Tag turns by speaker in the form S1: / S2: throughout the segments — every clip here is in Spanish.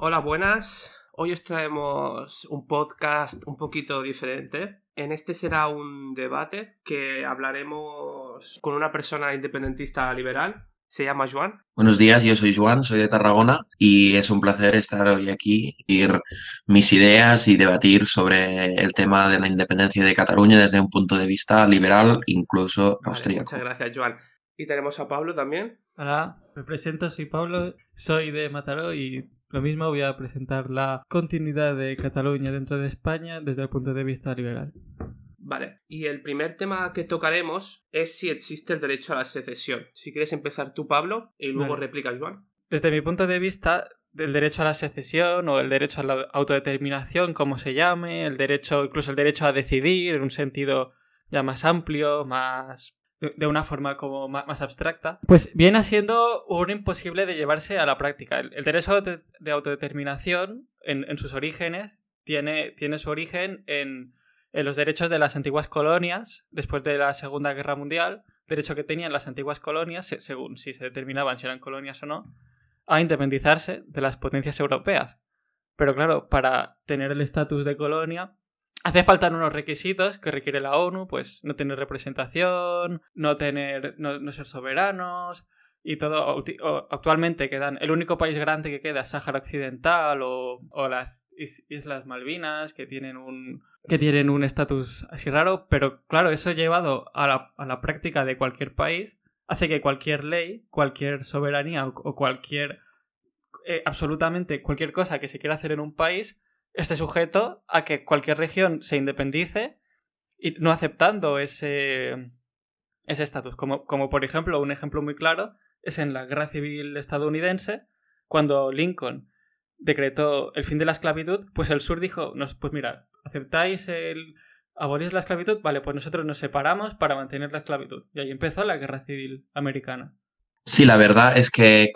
S1: Hola, buenas. Hoy os traemos un podcast un poquito diferente. En este será un debate que hablaremos con una persona independentista liberal. Se llama Joan.
S2: Buenos días, yo soy Joan, soy de Tarragona y es un placer estar hoy aquí, ir mis ideas y debatir sobre el tema de la independencia de Cataluña desde un punto de vista liberal, incluso
S1: Vale,
S2: austríaco.
S1: muchas gracias, Joan. Y tenemos a Pablo también.
S3: Hola, me presento, soy Pablo, soy de Mataró y lo mismo voy a presentar la continuidad de Cataluña dentro de España desde el punto de vista liberal.
S1: Vale. Y el primer tema que tocaremos es si existe el derecho a la secesión. Si quieres empezar tú, Pablo, y luego
S3: Vale.
S1: replica Joan.
S3: Desde mi punto de vista, el derecho a la secesión o el derecho a la autodeterminación, como se llame, el derecho, incluso el derecho a decidir en un sentido ya más amplio, más de- una forma como más abstracta, pues viene siendo un imposible de llevarse a la práctica. El, el derecho de, de autodeterminación, en, en sus orígenes, tiene, tiene su origen en, en los derechos de las antiguas colonias después de la Segunda Guerra Mundial, derecho que tenían las antiguas colonias, se- según si se determinaban si eran colonias o no, a independizarse de las potencias europeas. Pero claro, para tener el estatus de colonia, hace falta unos requisitos que requiere la ONU, pues no tener representación, no tener, no, ser soberanos y todo. Actualmente quedan, el único país grande que queda es Sáhara Occidental o, o las is- Islas Malvinas que tienen un que tienen un estatus así raro, pero claro, eso llevado a la, a la práctica de cualquier país hace que cualquier ley, cualquier soberanía o, o cualquier eh, absolutamente cualquier cosa que se quiera hacer en un país esté sujeto a que cualquier región se independice y no aceptando ese ese estatus. Como, como por ejemplo, un ejemplo muy claro es en la guerra civil estadounidense, cuando Lincoln decretó el fin de la esclavitud, pues el sur dijo, nos, pues mira, ¿aceptáis el abolís la esclavitud? Vale, pues nosotros nos separamos para mantener la esclavitud. Y ahí empezó la guerra civil americana.
S2: Sí, la verdad es que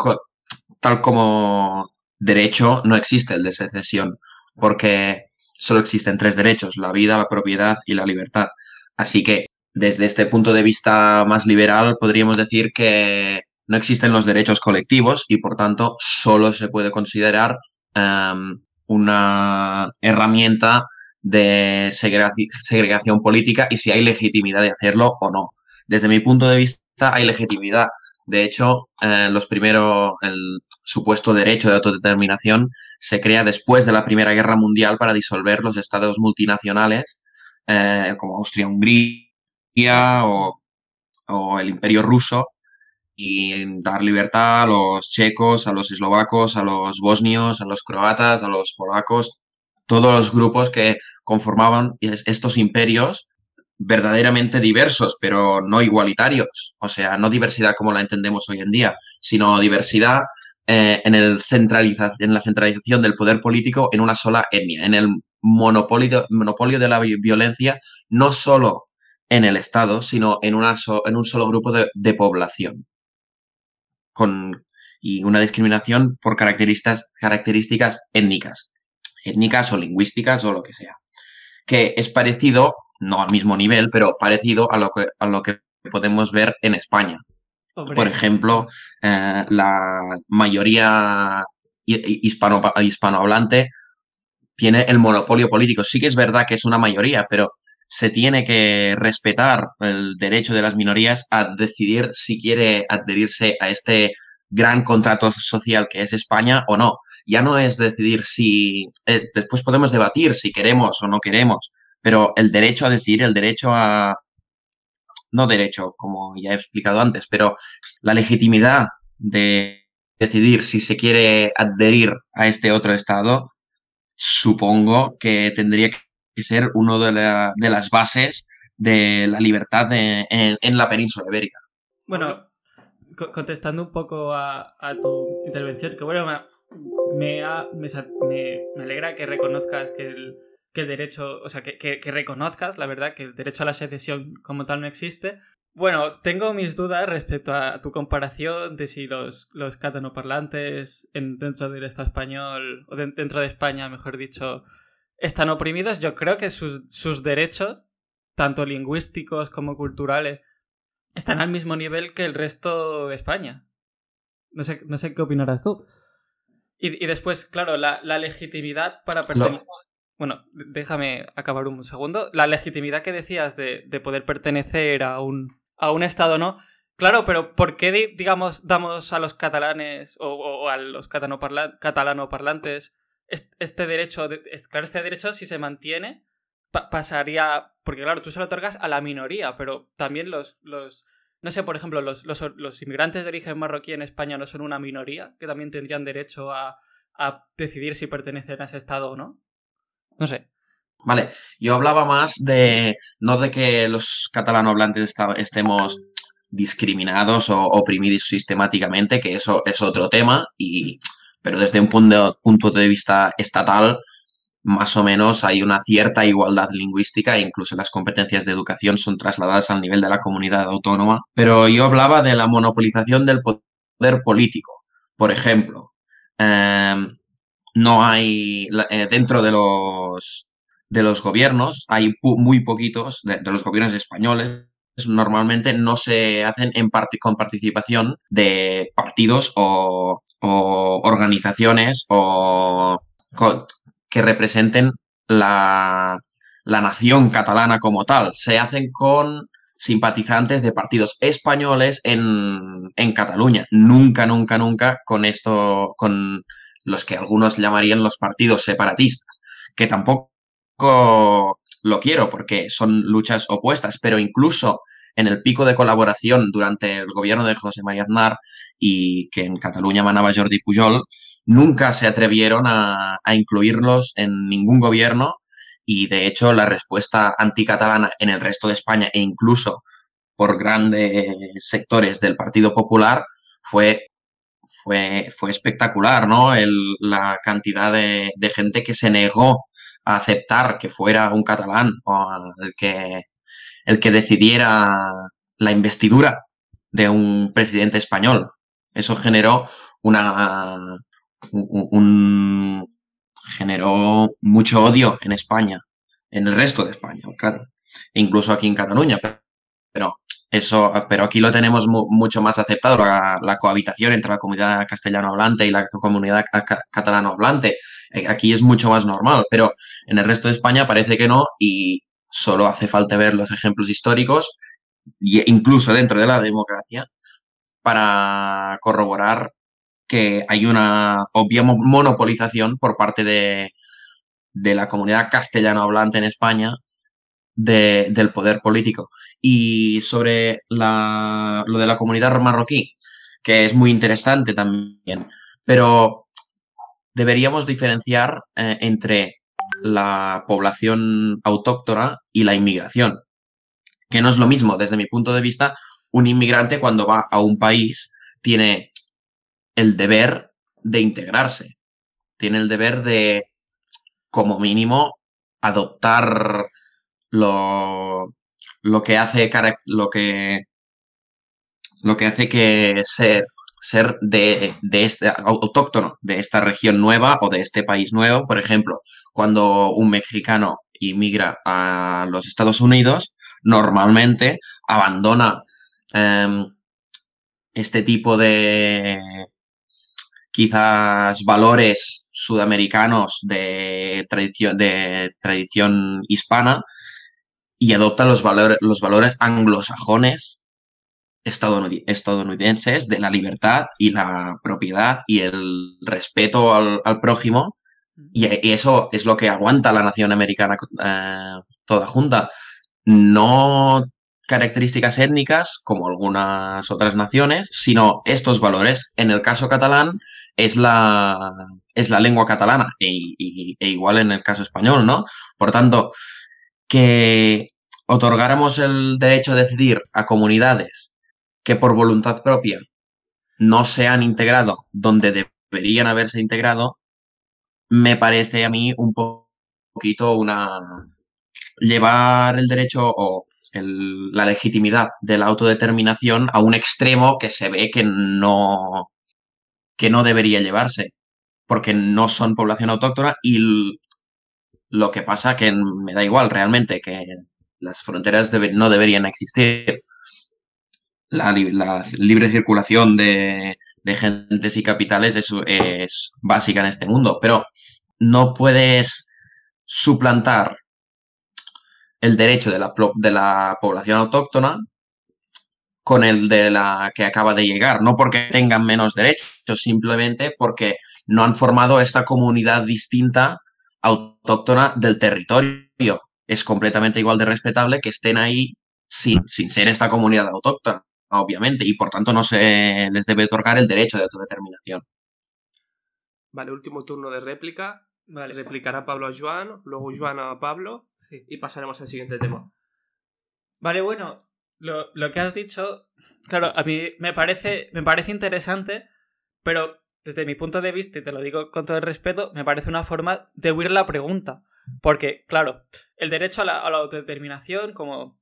S2: tal como derecho no existe el de secesión, porque solo existen tres derechos, la vida, la propiedad y la libertad. Así que desde este punto de vista más liberal podríamos decir que no existen los derechos colectivos y por tanto solo se puede considerar em, una herramienta de segregaci- segregación política y si hay legitimidad de hacerlo o no. Desde mi punto de vista hay legitimidad. De hecho, eh, los primero, el supuesto derecho de autodeterminación se crea después de la Primera Guerra Mundial para disolver los estados multinacionales eh, como Austria-Hungría o, o el Imperio Ruso y dar libertad a los checos, a los eslovacos, a los bosnios, a los croatas, a los polacos, todos los grupos que conformaban es- estos imperios verdaderamente diversos, pero no igualitarios. O sea, no diversidad como la entendemos hoy en día, sino diversidad eh, en, la centralización del poder político en una sola etnia, en el monopolio, monopolio de la vi- violencia, no solo en el Estado, sino en, una so- en un solo grupo de, de población. Con, y una discriminación por características, características étnicas, étnicas o lingüísticas o lo que sea. Que es parecido, no al mismo nivel, pero parecido a lo que, a lo que podemos ver en España. Por ejemplo, eh, la mayoría hi- hispano, hispanohablante tiene el monopolio político. Sí que es verdad que es una mayoría, pero se tiene que respetar el derecho de las minorías a decidir si quiere adherirse a este gran contrato social que es España o no. Ya no es decidir si... eh, después podemos debatir si queremos o no queremos, pero el derecho a decidir, el derecho a... No derecho, como ya he explicado antes, pero la legitimidad de decidir si se quiere adherir a este otro Estado, supongo que tendría que ser una de, la- de las bases de la libertad en, la península ibérica.
S3: Bueno, co- contestando un poco a, tu intervención, que bueno, me, me- me alegra que reconozcas que el, que el derecho, o sea, que, que- que reconozcas, la verdad, que el derecho a la secesión como tal no existe. Bueno, tengo mis dudas respecto a tu comparación de si los, los catalanoparlantes en, dentro del Estado español, o de- dentro de España, mejor dicho, están oprimidos. Yo creo que sus, sus derechos, tanto lingüísticos como culturales, están al mismo nivel que el resto de España. No sé, no sé qué opinarás tú. Y, después, claro, la, legitimidad para pertenecer. Bueno, déjame acabar un segundo. La legitimidad que decías de, poder pertenecer a un, a un Estado, ¿no? Claro, pero ¿por qué, digamos, damos a los catalanes o, a los catalanoparlantes este derecho? claro, este derecho, si se mantiene, pasaría. Porque, claro, tú se lo otorgas a la minoría, pero también los. los no sé, por ejemplo, los, los, inmigrantes de origen marroquí en España no son una minoría que también tendrían derecho a, a decidir si pertenecen a ese Estado o no. No sé.
S2: Vale, yo hablaba más de. No de que los catalanohablantes estemos discriminados o oprimidos sistemáticamente, que eso es otro tema, y, pero desde un punto, punto de vista estatal, más o menos hay una cierta igualdad lingüística e incluso las competencias de educación son trasladadas al nivel de la comunidad autónoma. Pero yo hablaba de la monopolización del poder político. Por ejemplo, em, no hay eh, dentro de los de los gobiernos hay muy poquitos de, los gobiernos españoles normalmente no se hacen en parte con participación de partidos o, organizaciones o que representen la, nación catalana como tal. Se hacen con simpatizantes de partidos españoles en, en Cataluña. Nunca, nunca, nunca con esto, con los que algunos llamarían los partidos separatistas, que tampoco lo quiero porque son luchas opuestas, pero incluso en el pico de colaboración durante el gobierno de José María Aznar y que en Cataluña manaba Jordi Pujol, nunca se atrevieron a, incluirlos en ningún gobierno y de hecho la respuesta anticatalana en el resto de España e incluso por grandes sectores del Partido Popular fue, fue, fue espectacular, ¿no? la cantidad de, gente que se negó a aceptar que fuera un catalán el que, el que decidiera la investidura de un presidente español. Eso generó una un, generó mucho odio en España, en el resto de España, claro, incluso aquí en Cataluña, pero eso, pero aquí lo tenemos mucho más aceptado, la, cohabitación entre la comunidad castellano hablante y la comunidad catalano hablante. Eh, aquí es mucho más normal, pero en el resto de España parece que no y solo hace falta ver los ejemplos históricos, incluso dentro de la democracia, para corroborar que hay una obvia monopolización por parte de, de la comunidad castellano hablante en España del poder político. Y sobre lo de la comunidad marroquí, que es muy interesante también, pero deberíamos diferenciar eh, entre la población autóctona y la inmigración, que no es lo mismo desde mi punto de vista. Un inmigrante cuando va a un país tiene el deber de integrarse, tiene el deber de, como mínimo, adoptar lo, lo que hace lo que lo que hace que ser ser de, de, este autóctono de esta región nueva o de este país nuevo. Por ejemplo, cuando un mexicano inmigra a los Estados Unidos, normalmente abandona em, este tipo de quizás valores sudamericanos de tradición, de tradición hispana y adopta los valores, los valores anglosajones estadounidenses de la libertad y la propiedad y el respeto al, prójimo. Y, eso es lo que aguanta la nación americana eh, toda junta. No características étnicas como algunas otras naciones, sino estos valores. En el caso catalán es la, es la lengua catalana e, e igual en el caso español, ¿no? Por tanto, que otorgáramos el derecho a decidir a comunidades que por voluntad propia no se han integrado donde deberían haberse integrado, me parece a mí un poquito una llevar el derecho o la legitimidad de la autodeterminación a un extremo que se ve que no que no debería llevarse porque no son población autóctona y lo que pasa que me da igual realmente que las fronteras no deberían existir. La, libre circulación de de gentes y capitales es, es básica en este mundo, pero no puedes suplantar el derecho de la, de la población autóctona con el de la que acaba de llegar, no porque tengan menos derechos, simplemente porque no han formado esta comunidad distinta autóctona del territorio. Es completamente igual de respetable que estén ahí sin, sin ser esta comunidad autóctona, obviamente, y por tanto no se les debe otorgar el derecho de autodeterminación.
S1: Vale, último turno de réplica. Vale. Replicará Pablo a Joan, luego Joan a Pablo y pasaremos al siguiente tema.
S3: Vale, bueno, lo, lo, que has dicho, claro, a mí me parece, me parece interesante, pero desde mi punto de vista, y te lo digo con todo el respeto, me parece una forma de huir la pregunta. Porque, claro, el derecho a la, autodeterminación, como,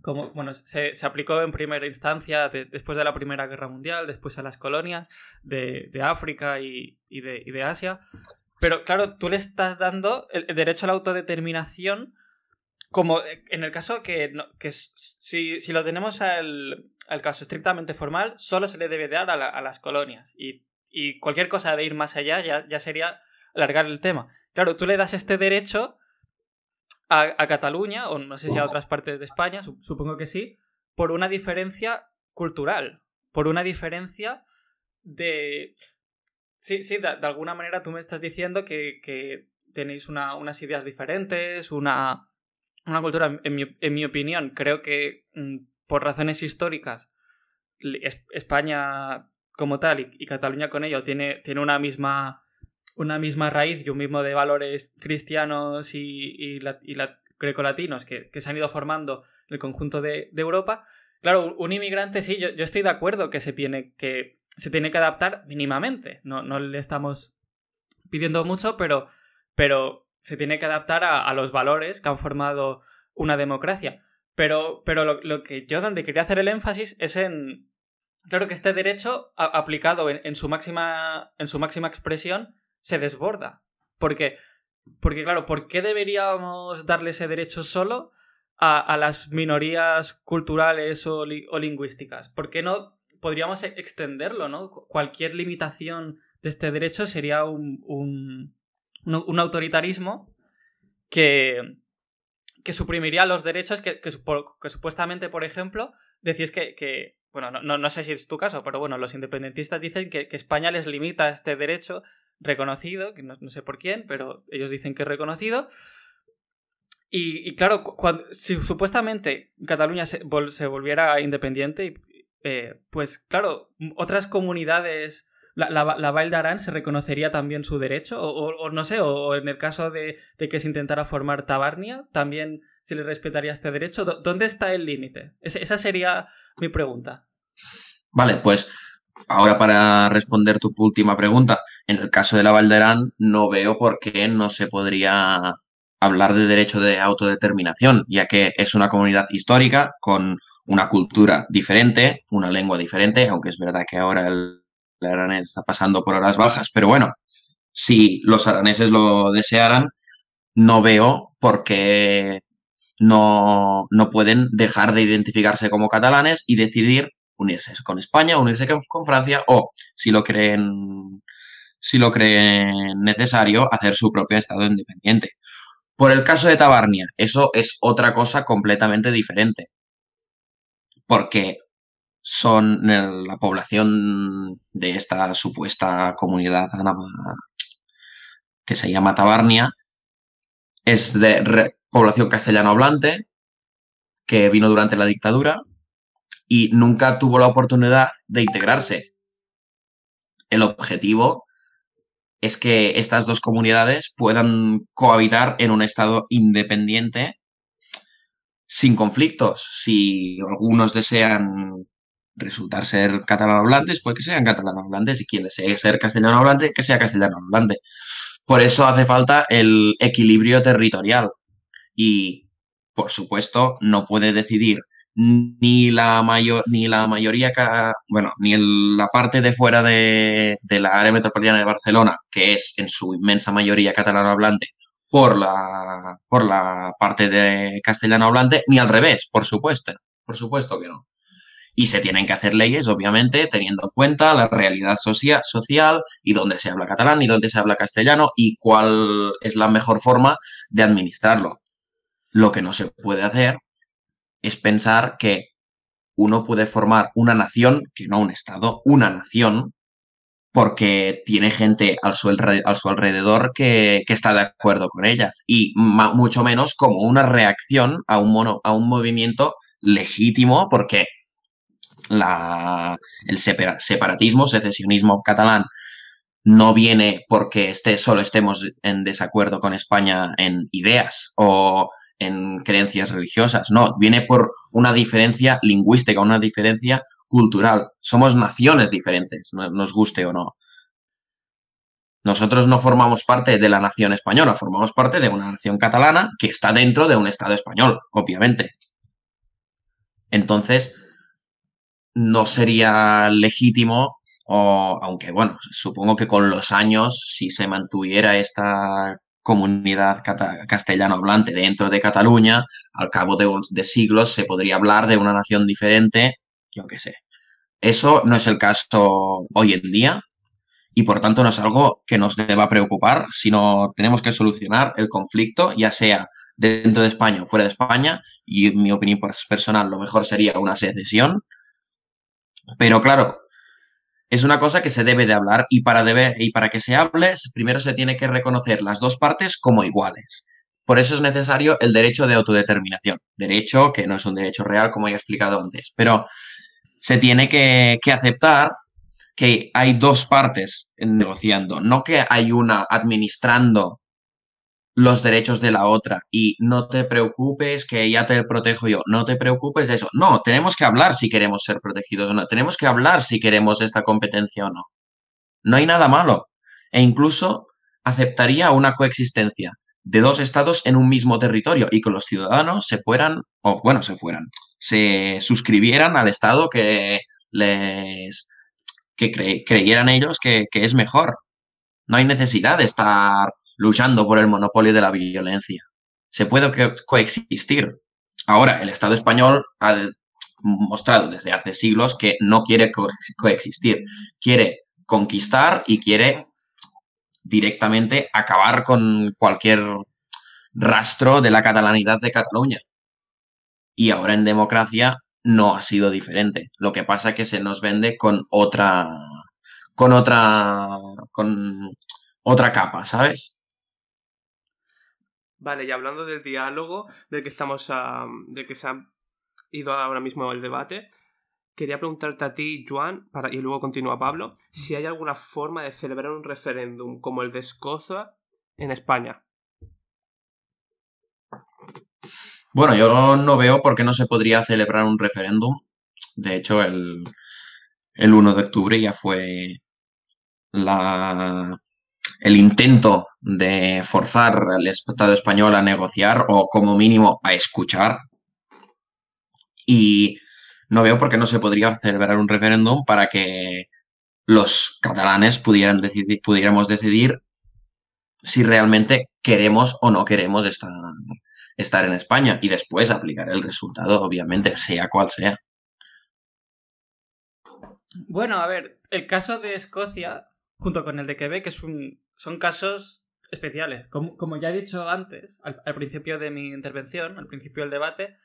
S3: como bueno, se, se, aplicó en primera instancia después de la Primera Guerra Mundial, después a las colonias de, de África y, y, de, y, de, Asia. Pero, claro, tú le estás dando el, el derecho a la autodeterminación como en el caso que, que si, si, lo tenemos al, al, caso estrictamente formal, solo se le debe dar a, a las colonias. Y y cualquier cosa de ir más allá ya, ya sería alargar el tema. Claro, tú le das este derecho a, a Cataluña, o no sé si a otras partes de España, supongo que sí, por una diferencia cultural, por una diferencia de... Sí, sí, de, alguna manera tú me estás diciendo que, que tenéis una, unas ideas diferentes, una, una cultura, en mi, en mi, opinión, creo que mm, por razones históricas España como tal y, Cataluña con ello tiene, tiene una misma una misma raíz y un mismo de valores cristianos y, y, la, y grecolatinos que, que, se han ido formando en el conjunto de, de Europa. Claro, un inmigrante sí, yo, yo, estoy de acuerdo que se tiene que, se tiene que adaptar mínimamente. No, no le estamos pidiendo mucho, pero, pero se tiene que adaptar a, a, los valores que han formado una democracia. Pero, pero lo, lo que yo donde quería hacer el énfasis es en, claro que este derecho aplicado en, su máxima, en su máxima expresión se desborda. Porque, porque, claro, ¿por qué deberíamos darle ese derecho solo a, las minorías culturales o, lingüísticas? ¿Por qué no podríamos e, extenderlo, no? Cualquier limitación de este derecho sería un, un, un autoritarismo que, que suprimiría los derechos que, que, que, supuestamente, por ejemplo, decís que, que bueno, no, no, sé si es tu caso, pero bueno, los independentistas dicen que, España les limita este derecho reconocido, que no, sé por quién, pero ellos dicen que es reconocido. Y, claro, cuando, si supuestamente Cataluña se, se volviera independiente, eh, pues claro, otras comunidades, la, la, la Val de Arán se reconocería también su derecho, o, o, no sé, o en el caso de, de, que se intentara formar Tabarnia, también se le respetaría este derecho. ¿Dónde está el límite? Esa sería mi pregunta.
S2: Vale, pues ahora para responder tu última pregunta, en el caso de la Valderán no veo por qué no se podría hablar de derecho de autodeterminación, ya que es una comunidad histórica con una cultura diferente, una lengua diferente, aunque es verdad que ahora el, aranés está pasando por horas bajas, pero bueno, si los araneses lo desearan, no veo por qué no, no pueden dejar de identificarse como catalanes y decidir unirse con España, unirse con Francia o, si lo creen, si lo creen necesario, hacer su propio Estado independiente. Por el caso de Tabarnia, eso es otra cosa completamente diferente. Porque son la población de esta supuesta comunidad que se llama Tabarnia, es de población castellano hablante que vino durante la dictadura y nunca tuvo la oportunidad de integrarse. El objetivo es que estas dos comunidades puedan cohabitar en un estado independiente sin conflictos. Si algunos desean resultar ser catalanohablantes, pues que sean catalanohablantes y quien desee ser castellano hablante, que sea castellano hablante. Por eso hace falta el equilibrio territorial y, por supuesto, no puede decidir ni la, mayor, ni la mayoría, bueno, ni la parte de fuera de, la área metropolitana de Barcelona, que es en su inmensa mayoría catalano hablante, por la, por la parte de castellano hablante, ni al revés, por supuesto, por supuesto que no. Y se tienen que hacer leyes, obviamente, teniendo en cuenta la realidad social y dónde se habla catalán y dónde se habla castellano y cuál es la mejor forma de administrarlo. Lo que no se puede hacer es pensar que uno puede formar una nación, que no un Estado, una nación, porque tiene gente a su, alrededor que, está de acuerdo con ellas y mucho menos como una reacción a un, a un movimiento legítimo porque la, el separatismo, secesionismo catalán no viene porque esté, solo estemos en desacuerdo con España en ideas o en creencias religiosas, no, viene por una diferencia lingüística, una diferencia cultural. Somos naciones diferentes, nos guste o no. Nosotros no formamos parte de la nación española, formamos parte de una nación catalana que está dentro de un Estado español, obviamente. Entonces, no sería legítimo, o, aunque bueno, supongo que con los años, si se mantuviera esta comunidad castellano hablante dentro de Cataluña, al cabo de, siglos se podría hablar de una nación diferente, yo qué sé. Eso no es el caso hoy en día y por tanto no es algo que nos deba preocupar, sino tenemos que solucionar el conflicto, ya sea dentro de España o fuera de España, y en mi opinión personal lo mejor sería una secesión. Pero claro, es una cosa que se debe de hablar y para, y para que se hable, primero se tiene que reconocer las dos partes como iguales. Por eso es necesario el derecho de autodeterminación. Derecho que no es un derecho real, como he explicado antes. Pero se tiene que, que aceptar que hay dos partes negociando, no que hay una administrando los derechos de la otra y no te preocupes que ya te protejo yo, no te preocupes de eso. No, tenemos que hablar si queremos ser protegidos o no, tenemos que hablar si queremos esta competencia o no. No hay nada malo. E incluso aceptaría una coexistencia de dos estados en un mismo territorio y que los ciudadanos se fueran, o bueno, se fueran, se suscribieran al estado que les que creyeran ellos que, que es mejor. No hay necesidad de estar luchando por el monopolio de la violencia. Se puede coexistir. Ahora, el Estado español ha mostrado desde hace siglos que no quiere coexistir, quiere conquistar y quiere directamente acabar con cualquier rastro de la catalanidad de Cataluña. Y ahora en democracia no ha sido diferente. Lo que pasa es que se nos vende con otra con otra con otra capa, ¿sabes?
S1: Vale, y hablando del diálogo, del que estamos a, de que se ha ido ahora mismo el debate, quería preguntarte a ti, Juan, para, y luego continúa Pablo, si hay alguna forma de celebrar un referéndum como el de Escocia en España.
S2: Bueno, yo no veo por qué no se podría celebrar un referéndum. De hecho, el, el 1 de octubre ya fue la, el intento de forzar al Estado español a negociar o como mínimo a escuchar. Y no veo por qué no se podría celebrar un referéndum para que los catalanes pudieran decidir, pudiéramos decidir si realmente queremos o no queremos estar, estar en España y después aplicar el resultado, obviamente, sea cual sea.
S3: Bueno, a ver, el caso de Escocia, junto con el de Quebec, son casos especiales. Como, ya he dicho antes, al, principio de mi intervención, al principio del debate,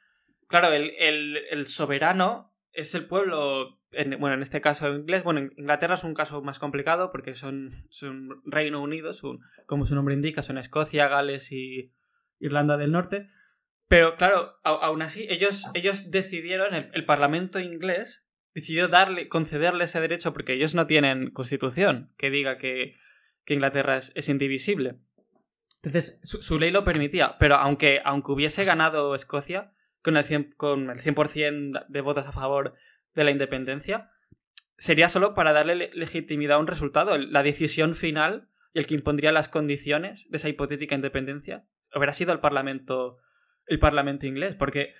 S3: claro, el, soberano es el pueblo, bueno, en este caso inglés, bueno, Inglaterra es un caso más complicado porque son, Reino Unido, como su nombre indica, son Escocia, Gales y Irlanda del Norte. Pero claro, aún así, ellos, decidieron, el, Parlamento inglés decidió darle, concederle ese derecho porque ellos no tienen constitución que diga que que Inglaterra es, indivisible. Entonces, su, ley lo permitía, pero aunque, aunque hubiese ganado Escocia con el, 100%, con el 100 de votos a favor de la independencia, sería solo para darle legitimidad a un resultado. La decisión final y el que impondría las condiciones de esa hipotética independencia hubiera sido el Parlamento, el Parlamento inglés, porque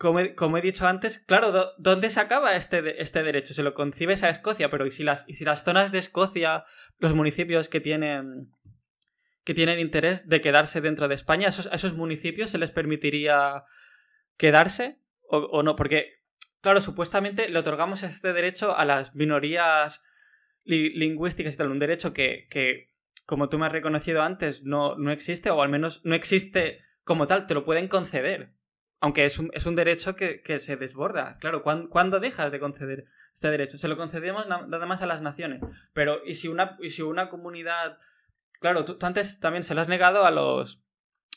S3: como he, dicho antes, claro, ¿dónde se acaba este, este derecho? Se lo concibes a Escocia, pero ¿y si, las, si las zonas de Escocia, los municipios que tienen, que tienen interés de quedarse dentro de España, ¿a esos, municipios se les permitiría quedarse o, no? Porque Claro, supuestamente le otorgamos este derecho a las minorías lingüísticas y tal, un derecho que, que, como tú me has reconocido antes, no, no existe, o al menos no existe como tal, te lo pueden conceder. Aunque es un, es un derecho que, que, se desborda. Claro, ¿cuándo, dejas de conceder este derecho? Se lo concedemos nada más a las naciones. Pero, ¿y si una, y si una comunidad... Claro, tú, antes también se lo has negado a los,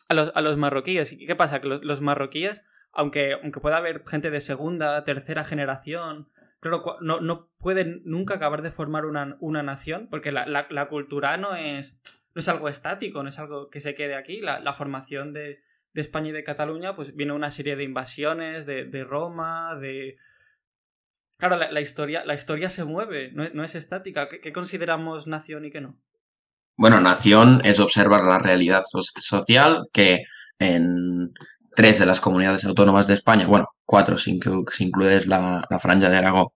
S3: a los, a los marroquíes. ¿Y qué pasa? Que los, marroquíes, aunque, aunque pueda haber gente de segunda, tercera generación, claro, no, no pueden nunca acabar de formar una, una nación, porque la, la, cultura no es, no es algo estático, no es algo que se quede aquí. La formación de, de España y de Cataluña, pues viene una serie de invasiones de, Roma, de... Claro, la, la, historia, la historia se mueve, no, no es estática. ¿Qué, ¿Qué, consideramos nación y qué no?
S2: Bueno, nación es observar la realidad social que en tres de las comunidades autónomas de España, bueno, cuatro si, si incluyes la, la franja de Aragón,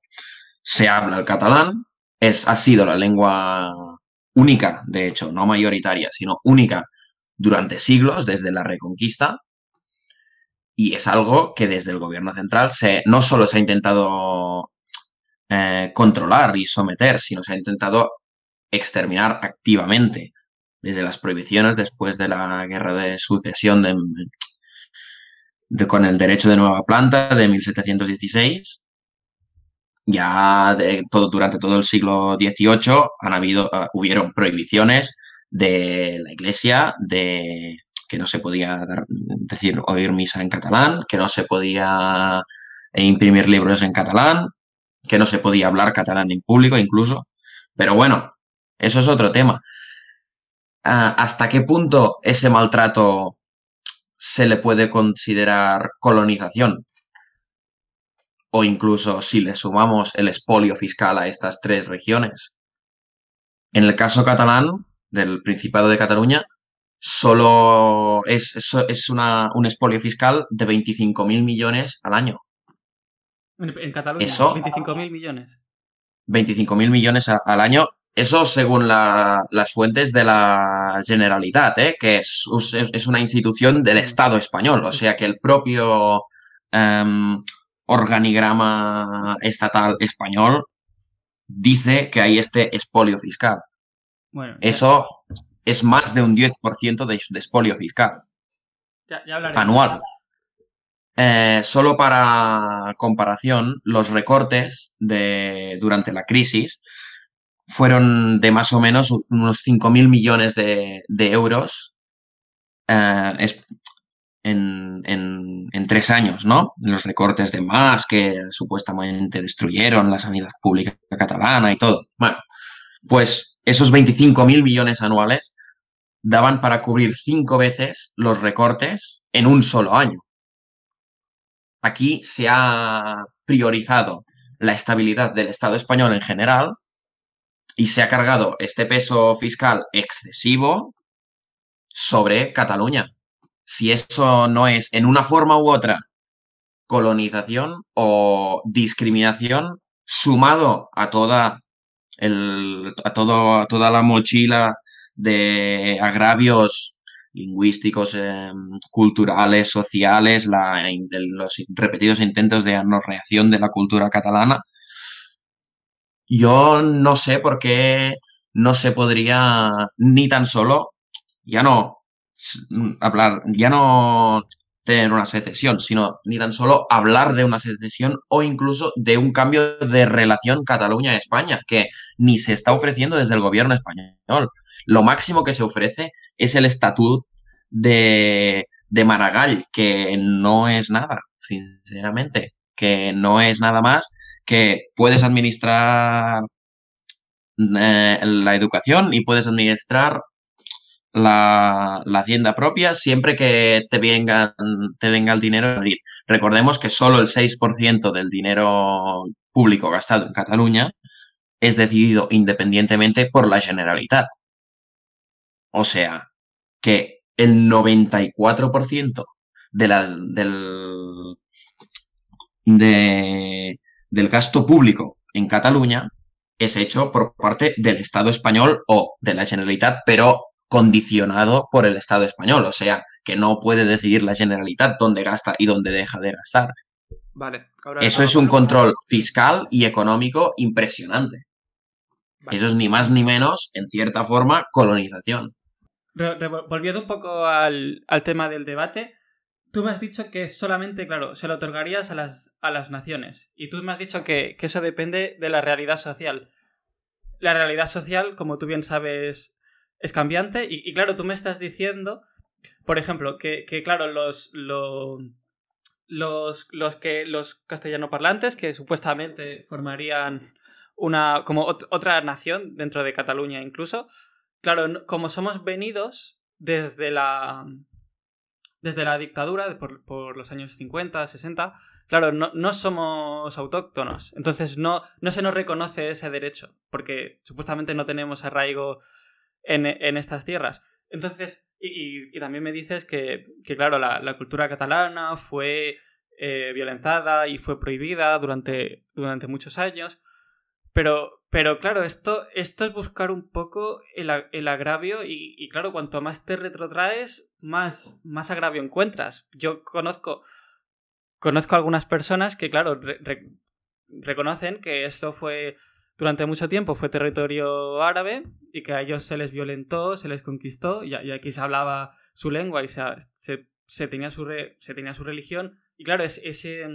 S2: se habla el catalán, es, ha sido la lengua única, de hecho, no mayoritaria, sino única durante siglos, desde la Reconquista, y es algo que desde el gobierno central se, no solo se ha intentado eh, controlar y someter, sino se ha intentado exterminar activamente, desde las prohibiciones después de la guerra de sucesión de, con el derecho de nueva planta de 1716. Ya de, todo, durante todo el siglo XVIII han habido, uh, hubieron prohibiciones de la iglesia, de que no se podía dar, decir oír misa en catalán, que no se podía imprimir libros en catalán, que no se podía hablar catalán en público incluso. Pero bueno, eso es otro tema. Uh, ¿Hasta qué punto ese maltrato se le puede considerar colonización? O incluso si le sumamos el espolio fiscal a estas tres regiones. En el caso catalán, del Principado de Cataluña, solo es, es, es una, un espolio fiscal de 25.000 millones al año.
S3: En Cataluña, Eso, 25.000 millones.
S2: 25.000 millones a, al año. Eso según la, las fuentes de la Generalitat, ¿eh? que es, es, una institución del Estado español. O sea que el propio um, organigrama estatal español dice que hay este espolio fiscal. Bueno, Eso es más de un 10% de, de espolio fiscal.
S3: Ya, ya
S2: anual. Eh, solo para comparación, los recortes de, durante la crisis fueron de más o menos unos 5.000 millones de, de euros eh, es, en, en, en, tres años, ¿no? Los recortes de más que supuestamente destruyeron la sanidad pública catalana y todo. Bueno, pues esos 25.000 millones anuales daban para cubrir cinco veces los recortes en un solo año. Aquí se ha priorizado la estabilidad del Estado español en general y se ha cargado este peso fiscal excesivo sobre Cataluña. Si eso no es en una forma u otra colonización o discriminación sumado a toda a, todo, a toda la mochila de agravios lingüísticos, eh, culturales, sociales, la, los repetidos intentos de anorreación de la cultura catalana. Yo no sé por qué no se podría ni tan solo, ya no hablar, ya no tener una secesión, sino ni tan solo hablar de una secesión o incluso de un cambio de relación Cataluña-España, que ni se está ofreciendo desde el gobierno español. Lo máximo que se ofrece es el estatut de, de Maragall, que no es nada, sinceramente, que no es nada más que puedes administrar eh, la educación y puedes administrar la, hacienda propia siempre que te venga, te venga el dinero. Recordemos que solo el 6% del dinero público gastado en Cataluña es decidido independientemente por la Generalitat. O sea, que el 94% de la, del, de, del gasto público en Cataluña es hecho por parte del Estado español o de la Generalitat, pero condicionado por el Estado español, o sea, que no puede decidir la Generalitat dónde gasta y dónde deja de gastar.
S1: Vale. Ahora
S2: Eso es un control fiscal y económico impresionante.
S1: Vale.
S2: Eso es ni más ni menos, en cierta forma, colonización.
S3: Volviendo un poco al, al tema del debate, tú me has dicho que solamente, claro, se lo otorgarías a las, a las naciones. Y tú me has dicho que, que eso depende de la realidad social. La realidad social, como tú bien sabes, es cambiante. Y, claro, tú me estás diciendo, por ejemplo, que, que, claro, los, lo- los, los, que, los castellanoparlantes, que supuestamente formarían una como ot- otra nación dentro de Cataluña incluso, Claro, como somos venidos desde la. desde la dictadura, por, por los años 50, 60, claro, no, no somos autóctonos. Entonces no, no se nos reconoce ese derecho, porque supuestamente no tenemos arraigo en, estas tierras. Entonces, y, también me dices que, que, claro, la, cultura catalana fue eh, violentada y fue prohibida durante, durante muchos años. Pero, pero claro, esto, esto es buscar un poco el, el agravio y, claro, cuanto más te retrotraes, más, más agravio encuentras. Yo conozco, conozco algunas personas que, claro, re- reconocen que esto fue, durante mucho tiempo, fue territorio árabe y que a ellos se les violentó, se les conquistó y, y aquí se hablaba su lengua y se, se, tenía, su se tenía su religión. Y claro, es, ese...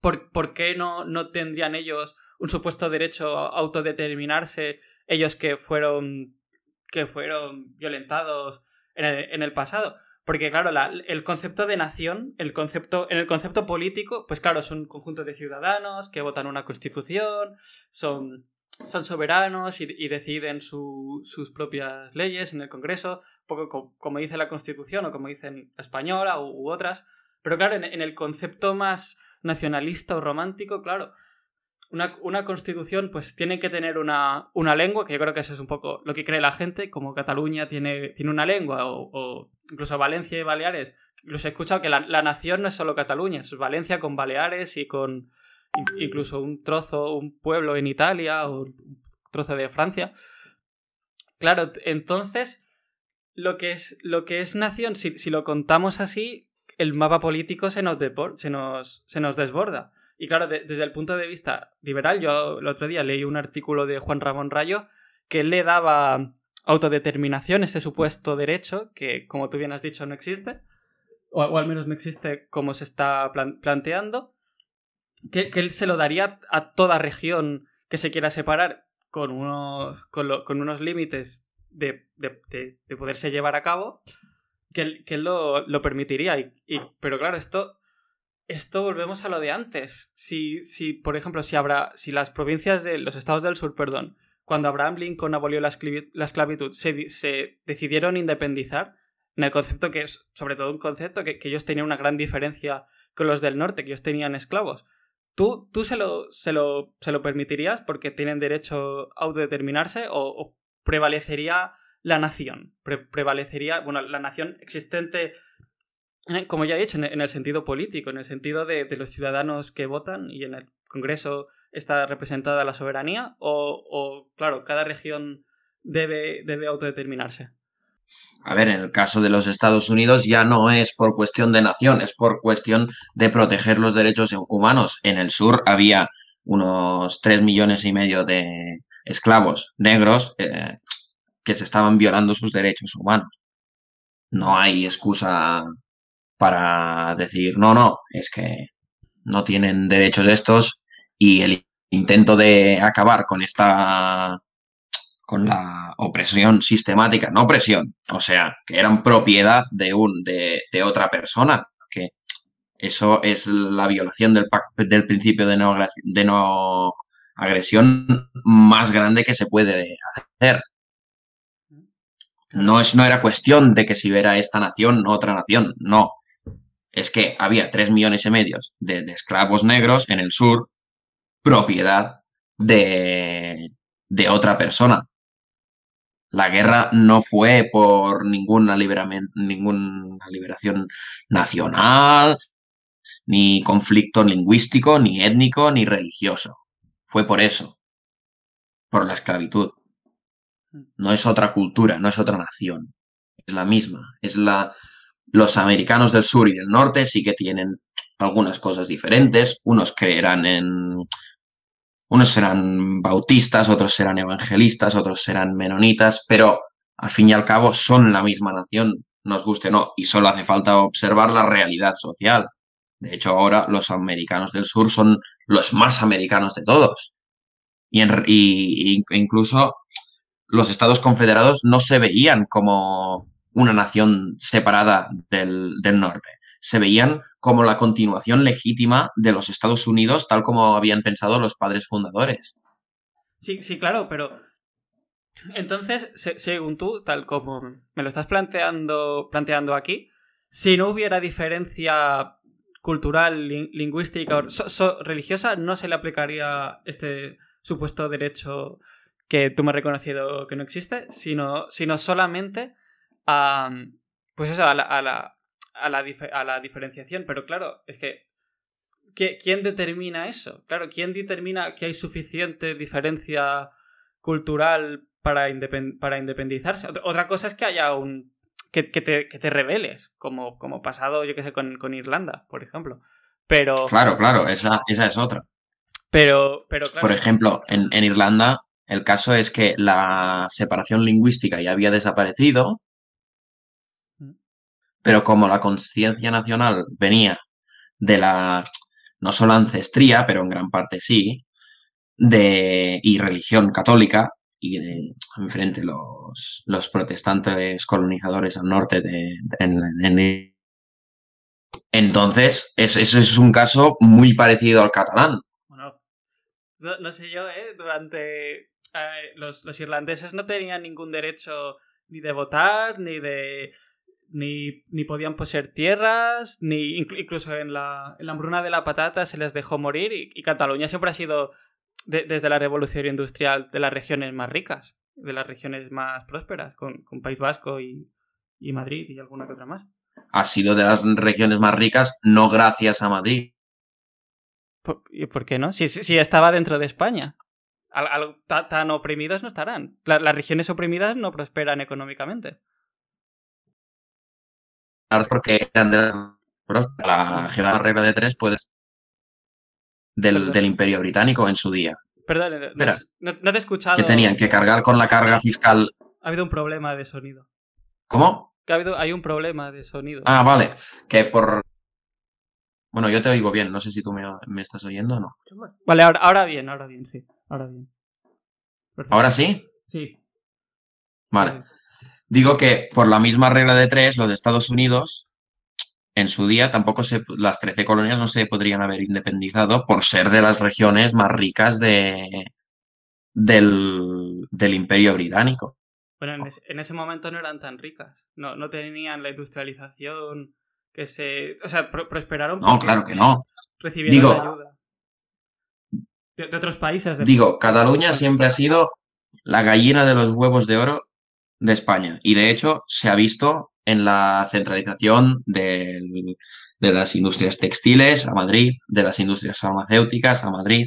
S3: ¿Por, por qué no, no tendrían ellos un supuesto derecho a autodeterminarse ellos que fueron que fueron violentados en en el pasado porque claro la- el concepto de nación el concepto en el concepto político pues claro son un conjunto de ciudadanos que votan una constitución son son soberanos y, deciden su- sus propias leyes en el Congreso poco co- como dice la Constitución o como dicen la española u, otras. Pero claro en el concepto más nacionalista o romántico claro una, una constitución pues tiene que tener una, una lengua, que yo creo que eso es un poco lo que cree la gente, como Cataluña tiene, tiene una lengua, o, incluso Valencia y Baleares. Incluso he escuchado que la, la nación no es solo Cataluña, es Valencia con Baleares y con in- incluso un trozo, un pueblo en Italia o un trozo de Francia. Claro, entonces lo que es, lo que es nación, si, si lo contamos así, el mapa político se nos, se nos, se nos desborda. Y claro, de- desde el punto de vista liberal, yo el otro día leí un artículo de Juan Ramón Rayo que le daba autodeterminación, ese supuesto derecho, que como tú bien has dicho no existe, o, al menos no existe como se está plan- planteando, que, que él se lo daría a toda región que se quiera separar con unos, con lo- con unos límites de, de- de- de poderse llevar a cabo, que él, que él lo, lo permitiría. Y- pero claro, esto esto volvemos a lo de antes. Si, si, por ejemplo, si habrá, si las provincias de los estados del sur, perdón, cuando Abraham Lincoln abolió la, esclavi- la esclavitud, se, se decidieron independizar, en el concepto que es, sobre todo un concepto que, que ellos tenían una gran diferencia con los del norte, que ellos tenían esclavos. ¿Tú, tú se, lo, se, lo, se lo permitirías porque tienen derecho a autodeterminarse o, prevalecería la nación? Pre- prevalecería, bueno, la nación existente como ya he dicho, en el sentido político, en el sentido de, los ciudadanos que votan y en el Congreso está representada la soberanía, o, o, claro, cada región debe, debe autodeterminarse.
S2: A ver, en el caso de los Estados Unidos ya no es por cuestión de nación, es por cuestión de proteger los derechos humanos. En el sur había unos 3 millones y medio de esclavos negros eh, que se estaban violando sus derechos humanos. No hay excusa para decir, no, no, es que no tienen derechos estos y el intento de acabar con esta con la opresión sistemática, no opresión, o sea, que eran propiedad de un de, de otra persona, que eso es la violación del, del principio de no, de no agresión más grande que se puede hacer. No, es, no era cuestión de que si era esta nación o otra nación, no. Es que había tres millones y medio de, de esclavos negros en el sur, propiedad de, de otra persona. La guerra no fue por ninguna, ninguna liberación nacional, ni conflicto lingüístico, ni étnico, ni religioso. Fue por eso, por la esclavitud. No es otra cultura, no es otra nación. Es la misma. Es la. Los americanos del sur y del norte sí que tienen algunas cosas diferentes, unos creerán en... Unos serán bautistas, otros serán evangelistas, otros serán menonitas, pero al fin y al cabo son la misma nación, nos guste o no, y solo hace falta observar la realidad social. De hecho, ahora los americanos del sur son los más americanos de todos. Y, y incluso los estados confederados no se veían como una nación separada del, del norte se veían como la continuación legítima de los Estados Unidos, tal como habían pensado los padres fundadores.
S3: Sí, sí, claro, pero entonces, según tú, tal como me lo estás planteando, planteando aquí, si no hubiera diferencia cultural, lingüística o religiosa, no se le aplicaría este supuesto derecho que tú me has reconocido que no existe, sino, sino solamente a, pues eso, a la, a la, a la diferenciación. Pero claro, es que ¿quién determina eso? Claro, ¿quién determina que hay suficiente diferencia cultural para, para independizarse? Otra cosa es que haya un... que, te, que te rebeles, como, como pasado, yo qué sé, con, Irlanda, por ejemplo. Pero...
S2: Claro, claro, esa, esa es otra.
S3: Pero, pero
S2: Por ejemplo, en, en Irlanda el caso es que la separación lingüística ya había desaparecido pero como la conciencia nacional venía de la, no solo ancestría, pero en gran parte sí, de, y religión católica, y de, enfrente los, los protestantes colonizadores al norte de, entonces, ese es un caso muy parecido al catalán.
S3: Bueno, no, sé yo, ¿eh? Durante... Eh, los, los irlandeses no tenían ningún derecho ni de votar, ni de ni, ni podían poseer tierras, ni incluso en la, en la, hambruna de la patata se les dejó morir y, Cataluña siempre ha sido, desde la revolución industrial, de las regiones más ricas, de las regiones más prósperas, con, País Vasco y, y, Madrid y alguna que otra más.
S2: Ha sido de las regiones más ricas, no gracias a Madrid.
S3: ¿Y por qué no? Si, si estaba dentro de España. Al, tan oprimidos no estarán. las regiones oprimidas no prosperan económicamente
S2: porque eran de la, regla de tres puede del, del, imperio británico en su día.
S3: Perdón, no, te he escuchado.
S2: Que tenían que cargar con la carga fiscal.
S3: Ha habido un problema de sonido.
S2: ¿Cómo?
S3: Que ha habido, hay un problema de sonido.
S2: Ah, vale. Que por. Bueno, yo te oigo bien, no sé si tú me, me estás oyendo o no.
S3: Vale, ahora, ahora bien, ahora bien, sí. Ahora bien.
S2: ¿Ahora sí?
S3: Sí.
S2: Vale. Digo que por la misma regla de tres, los de Estados Unidos, en su día tampoco se, las 13 colonias no se podrían haber independizado por ser de las regiones más ricas de, del, imperio británico.
S3: Bueno, en ese, momento no eran tan ricas, no, no tenían la industrialización que se... O sea, prosperaron.
S2: No, claro que no.
S3: Recibieron ayuda. De, otros países.
S2: digo, Cataluña siempre ha sido la gallina de los huevos de oro de España. Y de hecho se ha visto en la centralización de las industrias textiles a Madrid, de las industrias farmacéuticas a Madrid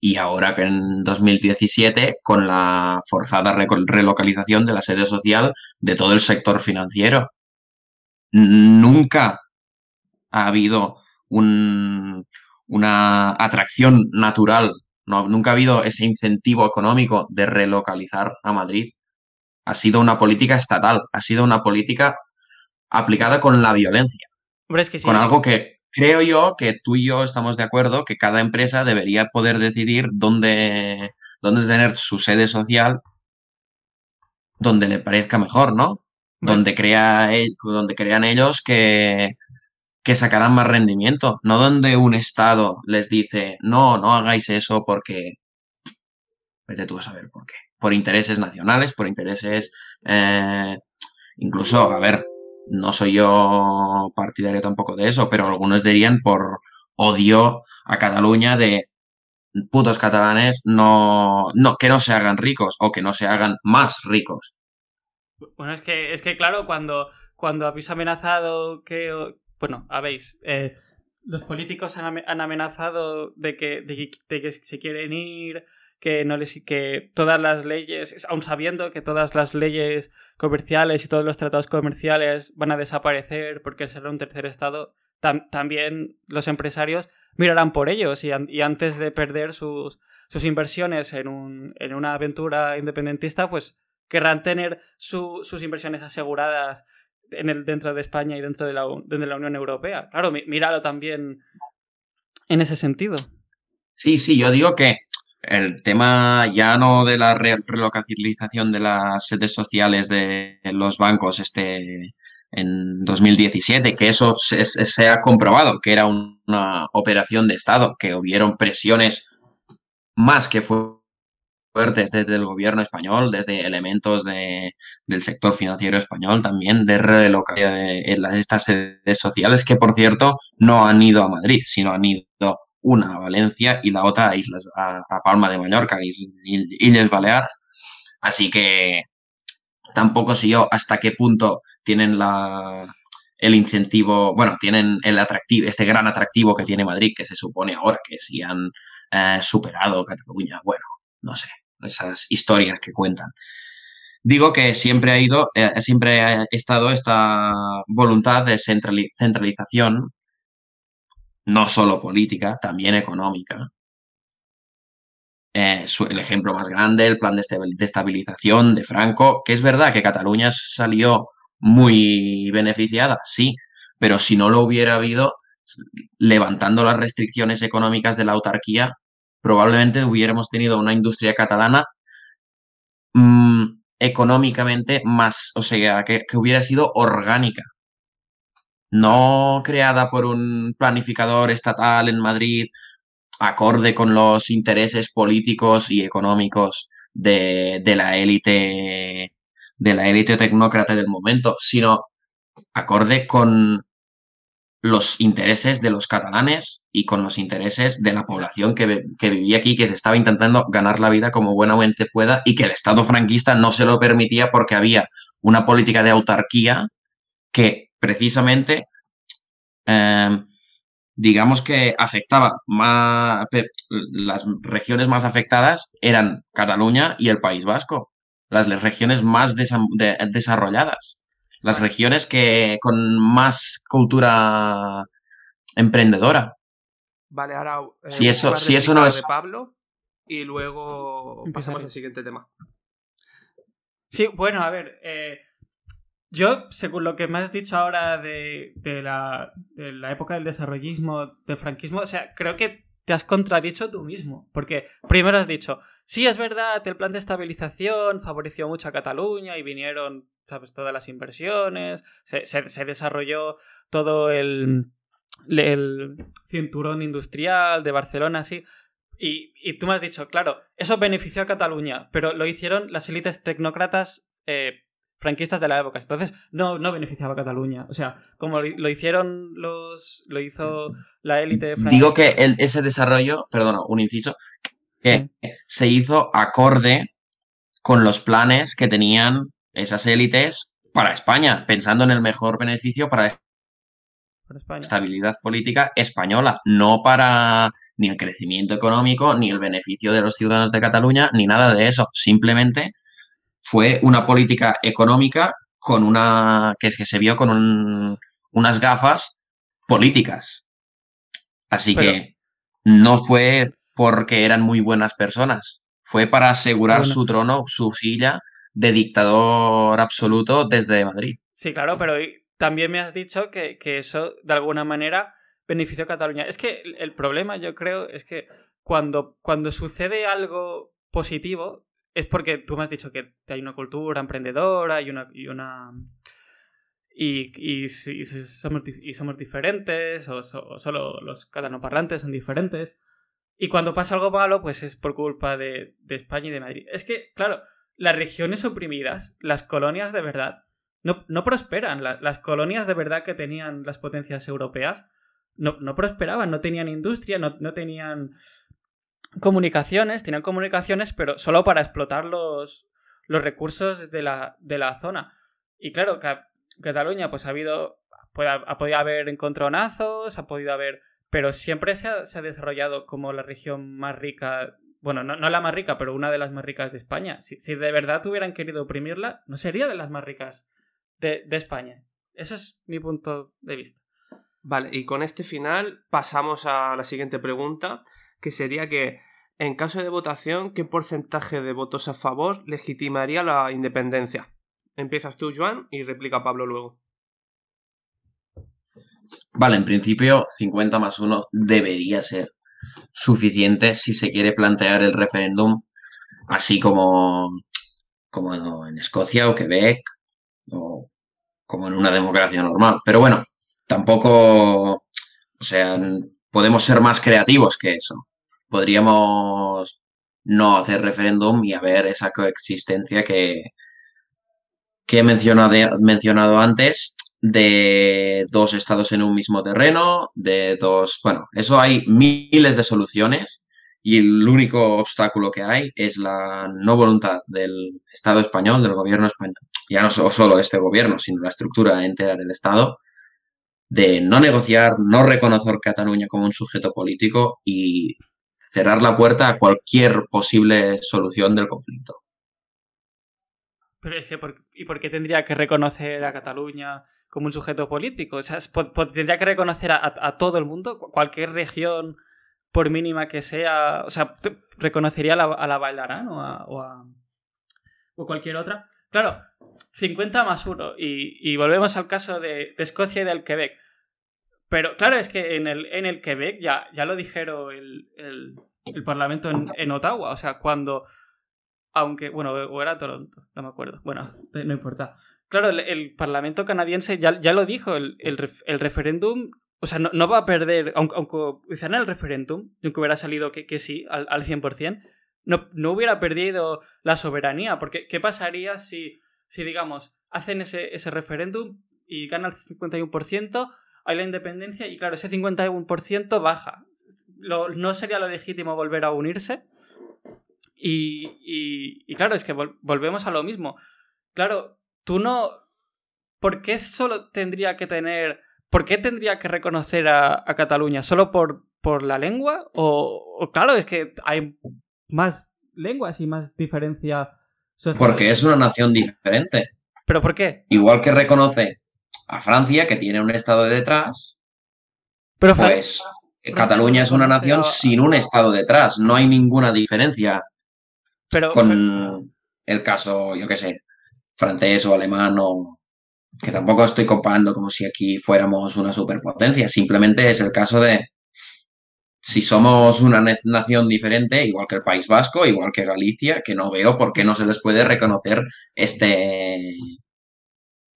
S2: y ahora que en 2017 con la forzada relocalización de la sede social de todo el sector financiero. Nunca ha habido un, una atracción natural, no, nunca ha habido ese incentivo económico de relocalizar a Madrid ha sido una política estatal, ha sido una política aplicada con la violencia. con algo que creo yo que tú y yo estamos de acuerdo que cada empresa debería poder decidir dónde, dónde tener su sede social donde le parezca mejor, ¿no? Donde, crea, donde crean ellos que, que sacarán más rendimiento, no donde un Estado les dice, no, no hagáis eso porque... Vete tú a saber por qué por intereses nacionales, por intereses, eh, incluso, a ver, no soy yo partidario tampoco de eso, pero algunos dirían por odio a Cataluña de putos catalanes no, no, que no se hagan ricos o que no se hagan más ricos.
S3: Bueno, es que, es que claro, cuando, cuando habéis amenazado que, bueno, habéis, eh, los políticos han, amenazado de que, de que se quieren ir que no les que todas las leyes, aun sabiendo que todas las leyes comerciales y todos los tratados comerciales van a desaparecer porque será un tercer estado, también los empresarios mirarán por ellos y, antes de perder sus, sus inversiones en, un, en una aventura independentista, pues querrán tener sus inversiones aseguradas en el, dentro de España y dentro de la, de la Unión Europea. Claro, míralo también en ese sentido.
S2: Sí, sí, yo digo que el tema ya no de la relocalización de las sedes sociales de los bancos este en 2017, que eso se, ha comprobado que era una operación de Estado, que hubieron presiones más que fuertes desde el gobierno español, desde elementos de, del sector financiero español también, de relocalización de estas sedes sociales, que por cierto no han ido a Madrid, sino han ido una a Valencia y la otra a Islas, a, Palma de Mallorca, Islas Baleares. Así que tampoco sé yo hasta qué punto tienen la, el incentivo, bueno, tienen el atractivo, este gran atractivo que tiene Madrid, que se supone ahora que si han eh, superado Cataluña, bueno, no sé, esas historias que cuentan. Digo que siempre ha ido, eh, siempre ha estado esta voluntad de centralización no solo política, también económica. Eh, el ejemplo más grande, el plan de estabilización de Franco, que es verdad que Cataluña salió muy beneficiada, sí, pero si no lo hubiera habido, levantando las restricciones económicas de la autarquía, probablemente hubiéramos tenido una industria catalana mm, económicamente más, o sea, que hubiera sido orgánica, no creada por un planificador estatal en Madrid acorde con los intereses políticos y económicos de, la élite de la élite tecnócrata del momento, sino acorde con los intereses de los catalanes y con los intereses de la población que, que, vivía aquí, que se estaba intentando ganar la vida como buenamente pueda y que el Estado franquista no se lo permitía porque había una política de autarquía que precisamente, em, digamos que afectaba más, las regiones más afectadas eran Cataluña y el País Vasco, las regiones más desarrolladas, las regiones que con más cultura emprendedora.
S1: Vale, ahora
S2: eh, si eso, si eso no es
S1: Pablo y luego pasamos al siguiente tema.
S3: Sí, bueno, a ver, eh, yo, según lo que me has dicho ahora de, la, época del desarrollismo, del franquismo, o sea, creo que te has contradicho tú mismo. Porque primero has dicho, sí, es verdad, el plan de estabilización favoreció mucho a Cataluña y vinieron, sabes, todas las inversiones, se, desarrolló todo el, el, cinturón industrial de Barcelona, así. Y, y, tú me has dicho, claro, eso benefició a Cataluña, pero lo hicieron las élites tecnócratas eh, franquistas de la época. Entonces, no, no beneficiaba a Cataluña. O sea, como lo hicieron los. lo hizo la élite
S2: franquista. Digo que ese desarrollo, perdona, un inciso, que se hizo acorde con los planes que tenían esas élites para España, pensando en el mejor beneficio para la estabilidad política española, no para ni el crecimiento económico, ni el beneficio de los ciudadanos de Cataluña, ni nada de eso. Simplemente fue una política económica con una que es que se vio con unas gafas políticas. Así que no fue porque eran muy buenas personas, fue para asegurar su trono, su silla de dictador absoluto desde Madrid.
S3: Sí, claro, pero también me has dicho que, que eso de alguna manera benefició a Cataluña. Es que el problema yo creo es que cuando, cuando sucede algo positivo, es porque tú me has dicho que hay una cultura emprendedora y una. Y, una, y, somos, diferentes, o, solo los catalanoparlantes son diferentes. Y cuando pasa algo malo, pues es por culpa de, España y de Madrid. Es que, claro, las regiones oprimidas, las colonias de verdad, no, prosperan. las colonias de verdad que tenían las potencias europeas no, prosperaban, no tenían industria, no tenían comunicaciones, tenían comunicaciones, pero solo para explotar los, los recursos de la, de la zona. Y claro, Cataluña, pues ha habido, ha, podido haber encontronazos, ha podido haber, pero siempre se ha, desarrollado como la región más rica bueno, no, no, la más rica, pero una de las más ricas de España. Si, si, de verdad hubieran querido oprimirla, no sería de las más ricas de, de España. Ese es mi punto de vista.
S1: Vale, y con este final pasamos a la siguiente pregunta, que sería que, en caso de votación, ¿qué porcentaje de votos a favor legitimaría la independencia? Empiezas tú, Joan, y replica Pablo luego.
S2: Vale, en principio 50 más 1 debería ser suficiente si se quiere plantear el referéndum así como, como en Escocia o Quebec o como en una democracia normal. Pero bueno, tampoco, o sea, podemos ser más creativos que eso. Podríamos no hacer referéndum y haber esa coexistencia que, que he mencionado, mencionado antes de dos estados en un mismo terreno, de dos, bueno, eso hay miles de soluciones y el único obstáculo que hay es la no voluntad del Estado español, del gobierno español, ya no solo este gobierno, sino la estructura entera del Estado, de no negociar, no reconocer Cataluña como un sujeto político y cerrar la puerta a cualquier posible solución del conflicto.
S3: Pero es que, ¿y por qué tendría que reconocer a Cataluña como un sujeto político. O sea, tendría que reconocer a, todo el mundo, cualquier región, por mínima que sea. O sea, reconocería a la, a bailarán o a, o cualquier otra. Claro, 50 más 1. Y, volvemos al caso de, Escocia y del Quebec. Pero claro, es que en el, en el Quebec ya, ya lo dijeron el, el, Parlamento en, en, Ottawa. O sea, cuando. Aunque, bueno, o era Toronto, no me acuerdo. Bueno, no importa. Claro, el, Parlamento canadiense ya, ya lo dijo, el, referéndum, o sea, no, va a perder, aunque, aunque hicieran el referéndum, aunque hubiera salido que, que sí, al, al 100%, no, no hubiera perdido la soberanía, porque ¿qué pasaría si, si digamos, hacen ese, ese referéndum y gana el 51%, hay la independencia y claro, ese 51% baja. no sería lo legítimo volver a unirse. Y, y, y claro, es que volvemos a lo mismo. Claro, tú no... ¿Por qué solo tendría que tener... ¿Por qué tendría que reconocer a, Cataluña? ¿Solo por, por la lengua? O, claro, es que hay más lenguas y más diferencia
S2: social. Porque es una nación diferente.
S3: ¿Pero por qué?
S2: Igual que reconoce a Francia, que tiene un estado detrás, Pero pues Cataluña es una nación sin un estado detrás. No hay ninguna diferencia pero, con el caso, yo qué sé, francés o alemán o que tampoco estoy comparando como si aquí fuéramos una superpotencia, simplemente es el caso de si somos una nación diferente, igual que el País Vasco, igual que Galicia, que no veo por qué no se les puede reconocer este,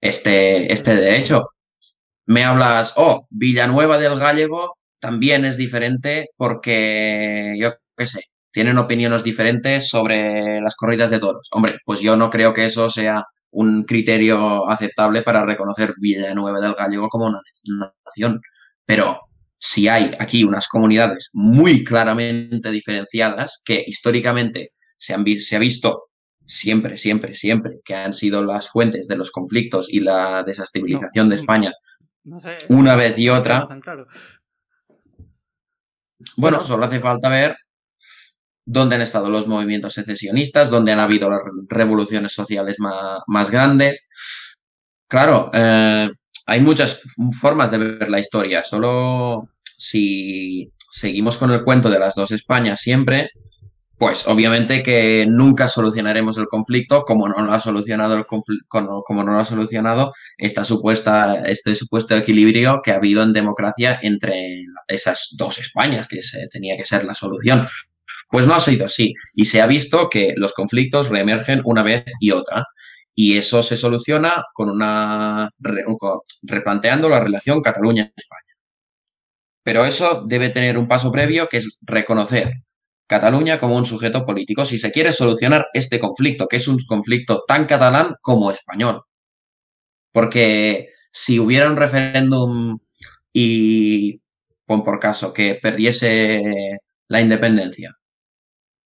S2: este, este derecho. Me hablas, oh, Villanueva del Gallego también es diferente porque, yo qué sé, tienen opiniones diferentes sobre las corridas de toros. Hombre, pues yo no creo que eso sea un criterio aceptable para reconocer Villanueva del Gallego como una nación. Pero si hay aquí unas comunidades muy claramente diferenciadas que históricamente se, han, se ha visto siempre, siempre, siempre que han sido las fuentes de los conflictos y la desestabilización de España una vez y otra. Bueno, solo hace falta ver dónde han estado los movimientos secesionistas, dónde han habido las revoluciones sociales más, grandes. Claro, eh, hay muchas formas de ver la historia, solo si seguimos con el cuento de las dos Españas siempre, pues obviamente que nunca solucionaremos el conflicto como no lo ha solucionado el como, como no lo ha solucionado esta supuesta este supuesto equilibrio que ha habido en democracia entre esas dos Españas que se, tenía que ser la solución pues no ha sido así. Y se ha visto que los conflictos reemergen una vez y otra. Y eso se soluciona con una replanteando la relación Cataluña-España. Pero eso debe tener un paso previo que es reconocer Cataluña como un sujeto político si se quiere solucionar este conflicto, que es un conflicto tan catalán como español. Porque si hubiera un referéndum y, pon por caso, que perdiese la independencia,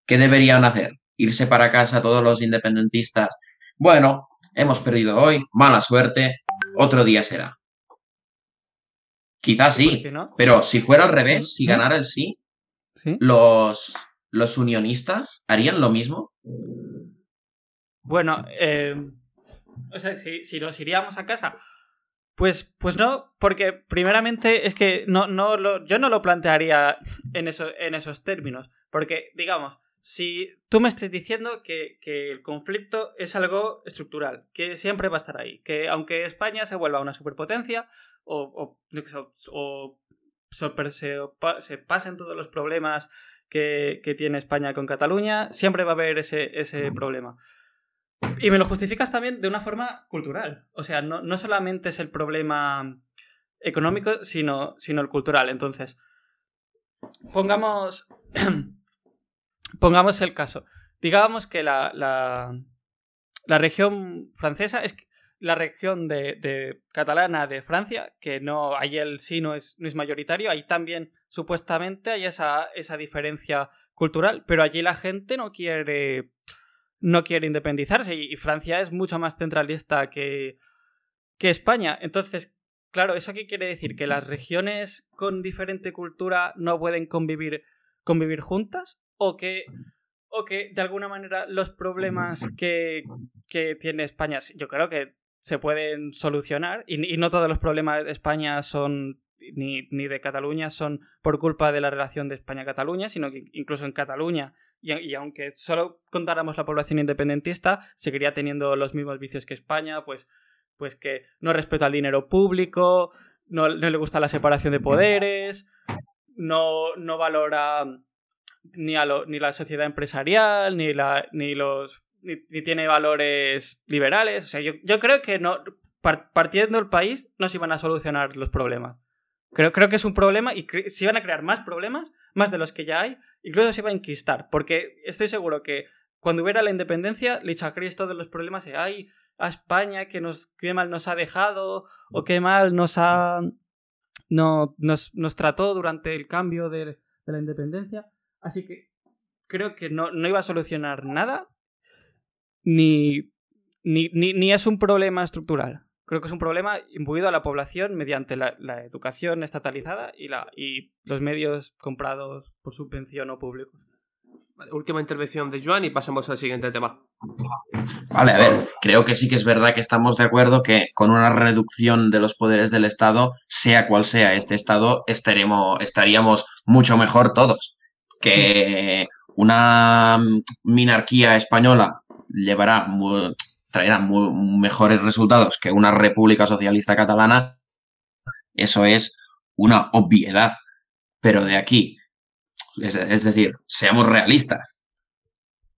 S2: ¿Qué deberían hacer? ¿Irse para casa todos los independentistas? Bueno, hemos perdido hoy, mala suerte, otro día será. Quizás sí, pero si fuera al revés, si ganara el sí, los, ¿los unionistas harían lo mismo?
S3: Bueno, eh, o sea, si, nos iríamos a casa, pues, pues no, porque primeramente es que no, no lo, yo no lo plantearía en, en esos términos. Porque, digamos, si tú me estás diciendo que, que, el conflicto es algo estructural, que siempre va a estar ahí, que aunque España se vuelva una superpotencia o, o, o, se, se, pasen todos los problemas que, que, tiene España con Cataluña, siempre va a haber ese, ese problema. Y me lo justificas también de una forma cultural. O sea, no, no solamente es el problema económico, sino, sino el cultural. Entonces, pongamos, pongamos el caso. Digamos que la, la, la región francesa es la región de, de, catalana de Francia, que no, ahí el sí no es, no es mayoritario, ahí también supuestamente hay esa, esa diferencia cultural, pero allí la gente no quiere no quiere independizarse y, Francia es mucho más centralista que, que España. Entonces, claro, ¿eso qué quiere decir? ¿Que las regiones con diferente cultura no pueden convivir, convivir juntas? ¿O que, ¿O que de alguna manera los problemas que, que tiene España, yo creo que se pueden solucionar y, y no todos los problemas de España son ni, ni, de Cataluña son por culpa de la relación de España-Cataluña, sino que incluso en Cataluña y, aunque solo contáramos la población independentista, seguiría teniendo los mismos vicios que España, pues, pues que no respeta el dinero público, no, le gusta la separación de poderes, no, no valora ni, a lo, ni la sociedad empresarial, ni, la, ni los ni, tiene valores liberales. O sea, yo, yo creo que no, partiendo del país no se iban a solucionar los problemas. Creo, creo que es un problema y se iban a crear más problemas, más de los que ya hay, incluso se iba a enquistar, porque estoy seguro que cuando hubiera la independencia, le echa Cristo de los problemas de, ay, a España que nos, qué mal nos ha dejado, o qué mal nos ha, no, nos, nos trató durante el cambio de, de, la independencia. Así que creo que no, no iba a solucionar nada, ni, ni, ni, ni es un problema estructural creo que es un problema imbuido a la población mediante la, educación estatalizada y, la, y los medios comprados por subvención o públicos.
S1: última intervención de Joan y pasemos al siguiente tema.
S2: Vale, a ver, creo que sí que es verdad que estamos de acuerdo que con una reducción de los poderes del Estado, sea cual sea este Estado, estaremos, estaríamos mucho mejor todos. Que una minarquía española llevará traerá mejores resultados que una república socialista catalana, eso es una obviedad. Pero de aquí, es, decir, seamos realistas.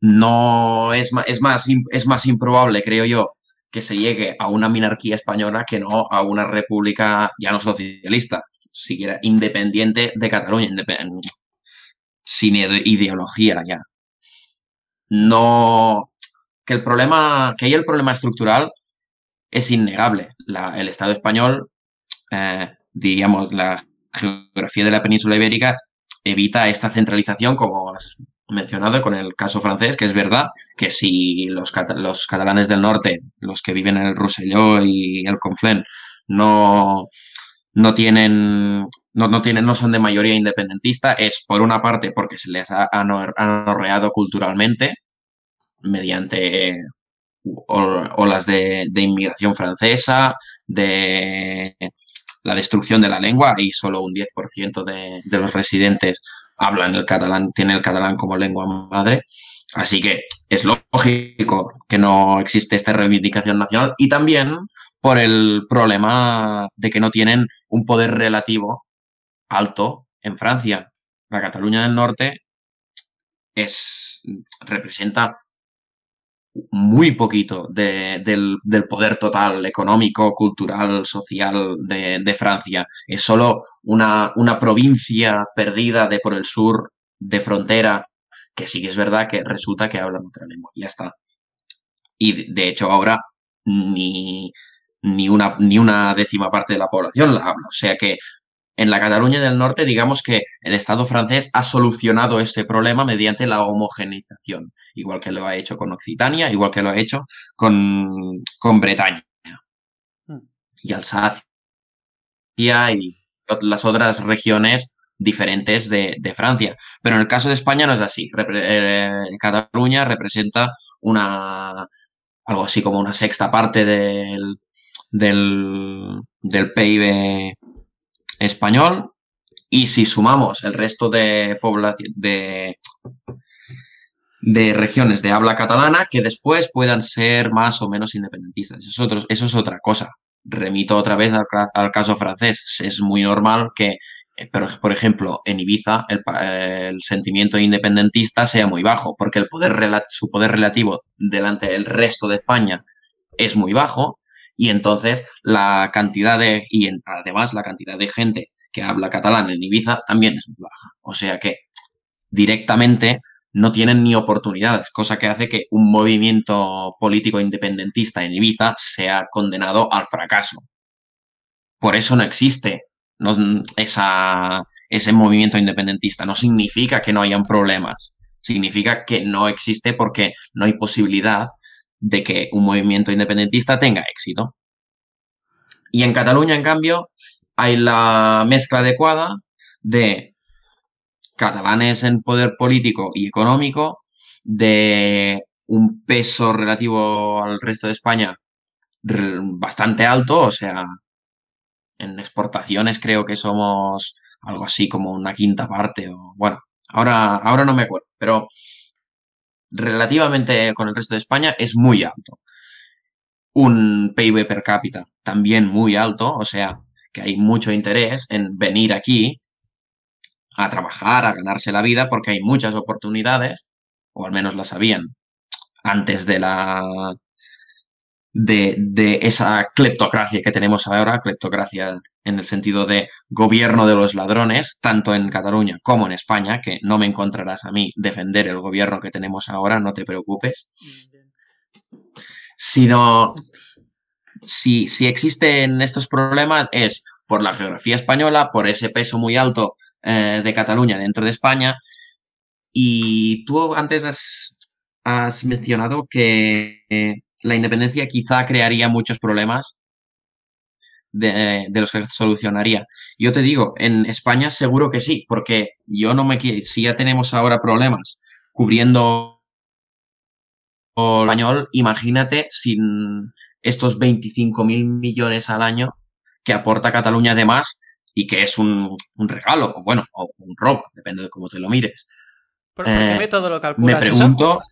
S2: No es, es, más, es más improbable, creo yo, que se llegue a una minarquía española que no a una república ya no socialista, siquiera independiente de Cataluña, sin ideología ya. No, que el problema, que hay el problema estructural es innegable. el Estado español, eh, digamos, la geografía de la península ibérica evita esta centralización, como has mencionado con el caso francés, que es verdad que si los, los catalanes del norte, los que viven en el Rosselló y el Conflent, no, no tienen no, no, tienen, no son de mayoría independentista, es por una parte porque se les ha anorreado culturalmente, mediante olas de, inmigración francesa, de la destrucción de la lengua y solo un 10% de, de los residentes hablan el catalán, tienen el catalán como lengua madre. Así que es lógico que no existe esta reivindicación nacional y también por el problema de que no tienen un poder relativo alto en Francia. La Cataluña del Norte es, representa muy poquito del, poder total económico, cultural, social de, Francia. Es solo una, una, provincia perdida de por el sur, de frontera, que sí que es verdad que resulta que hablan otra lengua. Ya está. Y de hecho ahora ni, ni, una, ni una décima parte de la población la habla. O sea que en la Cataluña del Norte, digamos que el Estado francés ha solucionado este problema mediante la homogeneización, igual que lo ha hecho con Occitania, igual que lo ha hecho con, con Bretaña hmm. y Alsacia y las otras regiones diferentes de, Francia. Pero en el caso de España no es así. Eh, Cataluña representa una algo así como una sexta parte del, del, del PIB español. Y si sumamos el resto de de, regiones de habla catalana que después puedan ser más o menos independentistas. Eso es, eso es otra cosa. Remito otra vez al, caso francés. Es muy normal que, eh, por ejemplo, en Ibiza el, sentimiento independentista sea muy bajo, porque el poder, su poder relativo delante del resto de España es muy bajo, y entonces la cantidad de, y además la cantidad de gente que habla catalán en Ibiza también es muy baja. O sea que directamente no tienen ni oportunidades, cosa que hace que un movimiento político independentista en Ibiza sea condenado al fracaso. Por eso no existe esa, ese movimiento independentista. No significa que no hayan problemas, significa que no existe porque no hay posibilidad de que un movimiento independentista tenga éxito. Y en Cataluña, en cambio, hay la mezcla adecuada de catalanes en poder político y económico, de un peso relativo al resto de España bastante alto, o sea, en exportaciones creo que somos algo así como una quinta parte, o bueno, ahora, ahora no me acuerdo, pero relativamente con el resto de España es muy alto. Un PIB per cápita también muy alto, o sea, que hay mucho interés en venir aquí a trabajar, a ganarse la vida, porque hay muchas oportunidades, o al menos las habían, antes de la de, de, esa cleptocracia que tenemos ahora, cleptocracia en el sentido de gobierno de los ladrones, tanto en Cataluña como en España, que no me encontrarás a mí defender el gobierno que tenemos ahora, no te preocupes. Sino, si, si existen estos problemas es por la geografía española, por ese peso muy alto eh, de Cataluña dentro de España. Y tú antes has, mencionado que eh, la independencia quizá crearía muchos problemas de, los que solucionaría. Yo te digo, en España seguro que sí, porque yo no me si ya tenemos ahora problemas cubriendo el español, imagínate sin estos 25 mil millones al año que aporta Cataluña además y que es un, regalo, o bueno, o un robo, depende de cómo te lo mires.
S3: ¿Por, qué eh, método lo calculas?
S2: Me pregunto.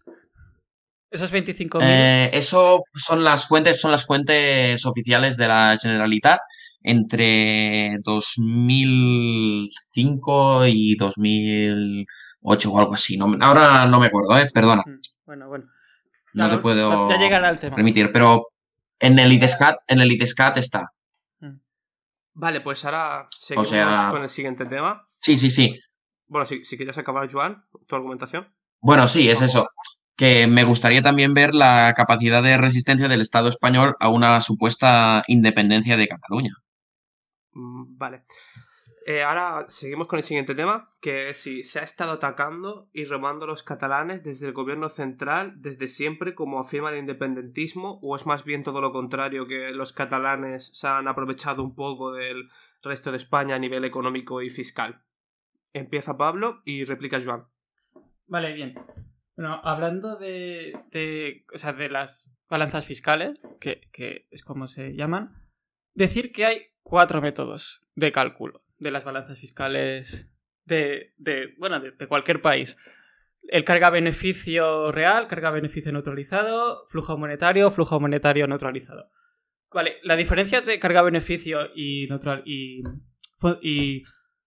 S3: ¿Esos 25.000?
S2: Eh, eso son las fuentes, son las fuentes oficiales de la Generalitat entre 2005 y 2008 o algo así. No, ahora no me acuerdo, ¿eh? perdona. Mm,
S3: bueno, bueno.
S2: no te puedo
S3: ya llegará el tema.
S2: permitir, pero en el ITESCAT, en el ITESCAT está.
S1: Vale, pues ahora seguimos con el siguiente tema.
S2: Sí, sí, sí.
S1: Bueno, si, si quieres acabar, Joan, tu argumentación.
S2: Bueno, sí, es eso. Que me gustaría también ver la capacidad de resistencia del Estado español a una supuesta independencia de Cataluña.
S1: Mm, vale. Eh, ahora seguimos con el siguiente tema, que es si se ha estado atacando y robando a los catalanes desde el gobierno central desde siempre como afirma el independentismo, o es más bien todo lo contrario, que los catalanes se han aprovechado un poco del resto de España a nivel económico y fiscal. Empieza Pablo y replica Joan.
S3: Vale, bien. Bueno, hablando de, de, o sea, de las balanzas fiscales, que, que es como se llaman, decir que hay cuatro métodos de cálculo de las balanzas fiscales de, de bueno, de, cualquier país. El carga-beneficio real, carga-beneficio neutralizado, flujo monetario, flujo monetario neutralizado. Vale, la diferencia entre carga-beneficio y, neutral, y, y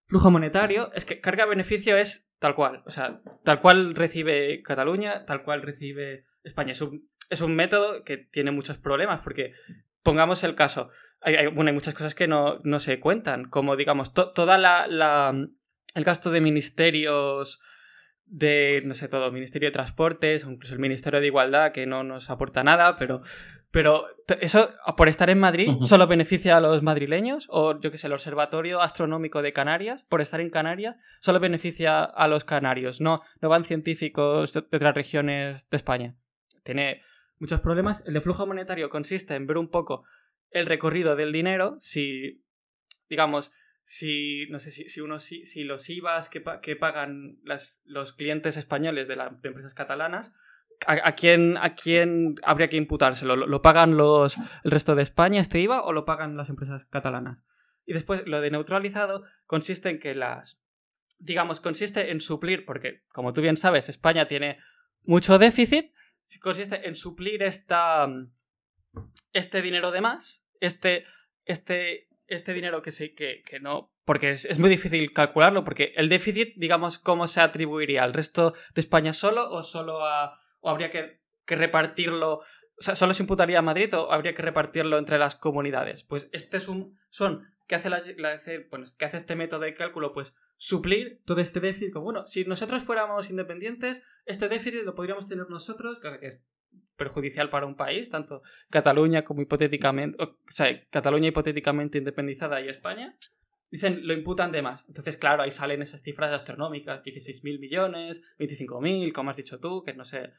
S3: flujo monetario es que carga-beneficio es tal cual. O sea, tal cual recibe Cataluña, tal cual recibe España. Es un, es un método que tiene muchos problemas porque pongamos el caso, hay, bueno, hay muchas cosas que no, se cuentan, como digamos, toda la, la, el gasto de ministerios de, no sé, todo, Ministerio de Transportes, incluso el Ministerio de Igualdad, que no nos aporta nada, pero, pero eso, por estar en Madrid, solo beneficia a los madrileños, o yo qué sé, el Observatorio Astronómico de Canarias, por estar en Canarias, solo beneficia a los canarios, no, no van científicos de otras regiones de España. Tiene muchos problemas. El de flujo monetario consiste en ver un poco el recorrido del dinero, si, digamos, si, no sé, si, si uno, si, si los IVAs que, que pagan las, los clientes españoles de, las empresas catalanas, ¿a, quién, ¿a quién habría que imputárselo? ¿Lo, pagan los, el resto de España este IVA o lo pagan las empresas catalanas? Y después, lo de neutralizado consiste en que las, digamos, consiste en suplir, porque como tú bien sabes, España tiene mucho déficit, consiste en suplir esta, este dinero de más, este, este este dinero que sí, que, que no. Porque es, muy difícil calcularlo, porque el déficit, digamos, ¿cómo se atribuiría? ¿Al resto de España solo o solo a. o habría que, repartirlo? O sea, ¿solo se imputaría a Madrid o habría que repartirlo entre las comunidades? Pues este es un. son. ¿Qué hace, la, hace este método de cálculo? Pues suplir todo este déficit. Bueno, si nosotros fuéramos independientes, este déficit lo podríamos tener nosotros, que perjudicial para un país, tanto Cataluña como hipotéticamente, o, sea, Cataluña hipotéticamente independizada y España, dicen, lo imputan de más. Entonces, claro, ahí salen esas cifras astronómicas, 16.000 millones, 25.000, como has dicho tú, que no sé,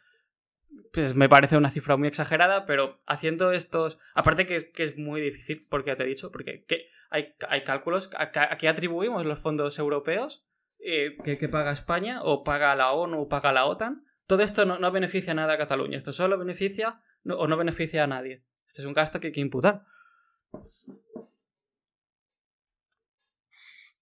S3: pues me parece una cifra muy exagerada, pero haciendo estos, aparte que, que es muy difícil, porque ya te he dicho, porque hay, hay cálculos, ¿a, qué atribuimos los fondos europeos? Eh, que, paga España, o paga la ONU, o paga la OTAN, todo esto no, beneficia nada a Cataluña. Esto solo beneficia o no beneficia a nadie. Este es un gasto que hay que imputar.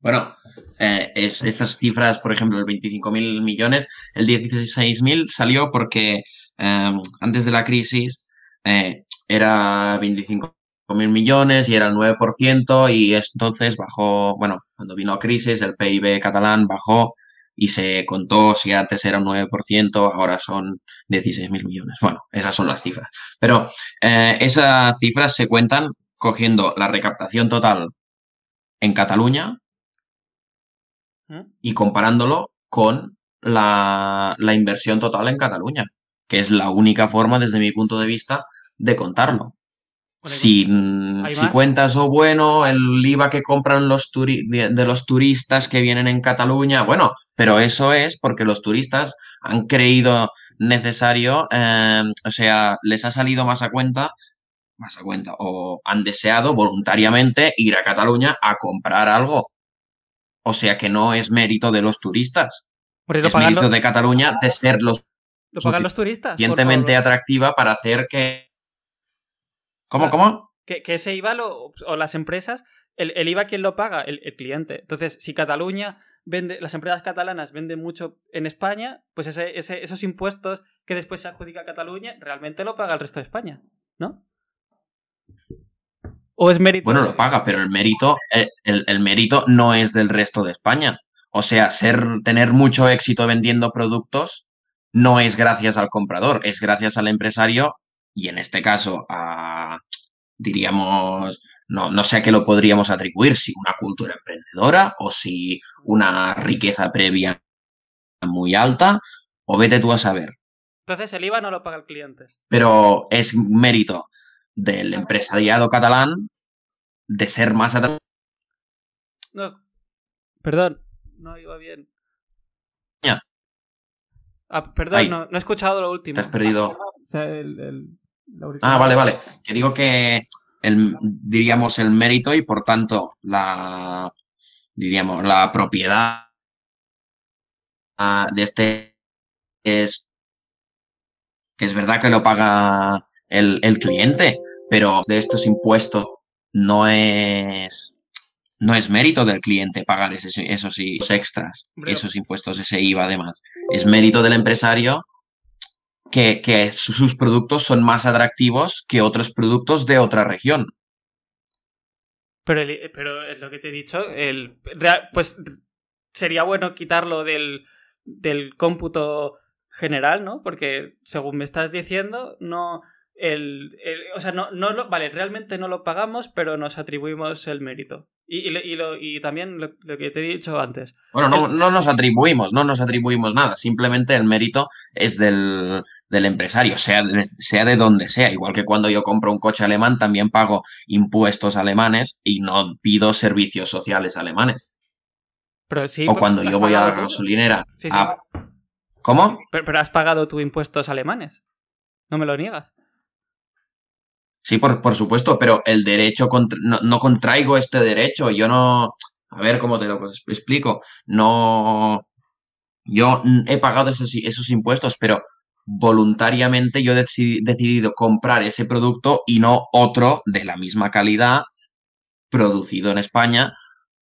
S2: Bueno, eh, estas cifras, por ejemplo, el 25.000 millones, el 16.000 salió porque em, antes de la crisis eh, era 25.000 millones y era el 9% y entonces bajó, bueno, cuando vino la crisis el PIB catalán bajó y se contó si antes era un 9%, ahora son 16.000 millones. Bueno, esas son las cifras. Pero eh, esas cifras se cuentan cogiendo la recaptación total en Cataluña ¿Mm? y comparándolo con la, la inversión total en Cataluña, que es la única forma, desde mi punto de vista, de contarlo. Si, si cuentas, o bueno, el IVA que compran los de, los turistas que vienen en Cataluña, bueno, pero eso es porque los turistas han creído necesario, em, o sea, les ha salido más a cuenta, más a cuenta, o han deseado voluntariamente ir a Cataluña a comprar algo. O sea que no es mérito de los turistas. es mérito de Cataluña de ser los,
S3: ¿Lo pagan los turistas?
S2: Suficientemente atractiva para hacer que ¿Cómo, cómo?
S3: Que, ese IVA o las empresas, el, IVA, ¿quién lo paga? El, cliente. Entonces, si Cataluña vende, las empresas catalanas venden mucho en España, pues ese, esos impuestos que después se adjudica a Cataluña, realmente lo paga el resto de España, ¿no? ¿O es mérito?
S2: Bueno, lo paga, pero el mérito, el, mérito no es del resto de España. O sea, ser, tener mucho éxito vendiendo productos no es gracias al comprador, es gracias al empresario y en este caso a, diríamos, no, no sé a qué lo podríamos atribuir, si una cultura emprendedora o si una riqueza previa muy alta, o vete tú a saber.
S3: Entonces el IVA no lo paga el cliente.
S2: Pero es mérito del empresariado catalán de ser más atractivo.
S3: No, perdón, no iba bien. Ah, perdón, no, he escuchado lo último.
S2: Te has perdido.
S3: O sea, el,
S2: Ah, vale, vale. Que digo que el, diríamos el mérito y por tanto la, diríamos, la propiedad de este es que es verdad que lo paga el, cliente, pero de estos impuestos no es no es mérito del cliente pagar esos, esos extras, esos impuestos, ese IVA además. Es mérito del empresario que, sus productos son más atractivos que otros productos de otra región.
S3: Pero, pero lo que te he dicho, el, pues sería bueno quitarlo del, del cómputo general, ¿no? Porque según me estás diciendo, no. El, o sea, no, no lo, vale, realmente no lo pagamos, pero nos atribuimos el mérito. Y, y, lo, y también lo, que te he dicho antes.
S2: Bueno, no, no, nos atribuimos, no nos atribuimos nada. Simplemente el mérito es del, del empresario, sea de, sea de donde sea. Igual que cuando yo compro un coche alemán, también pago impuestos alemanes y no pido servicios sociales alemanes.
S3: Pero sí,
S2: o cuando yo voy a la gasolinera. ¿Cómo?
S3: Pero, has pagado tus impuestos alemanes. No me lo niegas.
S2: Sí, por, por supuesto, pero el derecho, no, contraigo este derecho. Yo no, A ver cómo te lo explico. No. Yo he pagado esos, esos impuestos, pero voluntariamente yo he decidido comprar ese producto y no otro de la misma calidad producido en España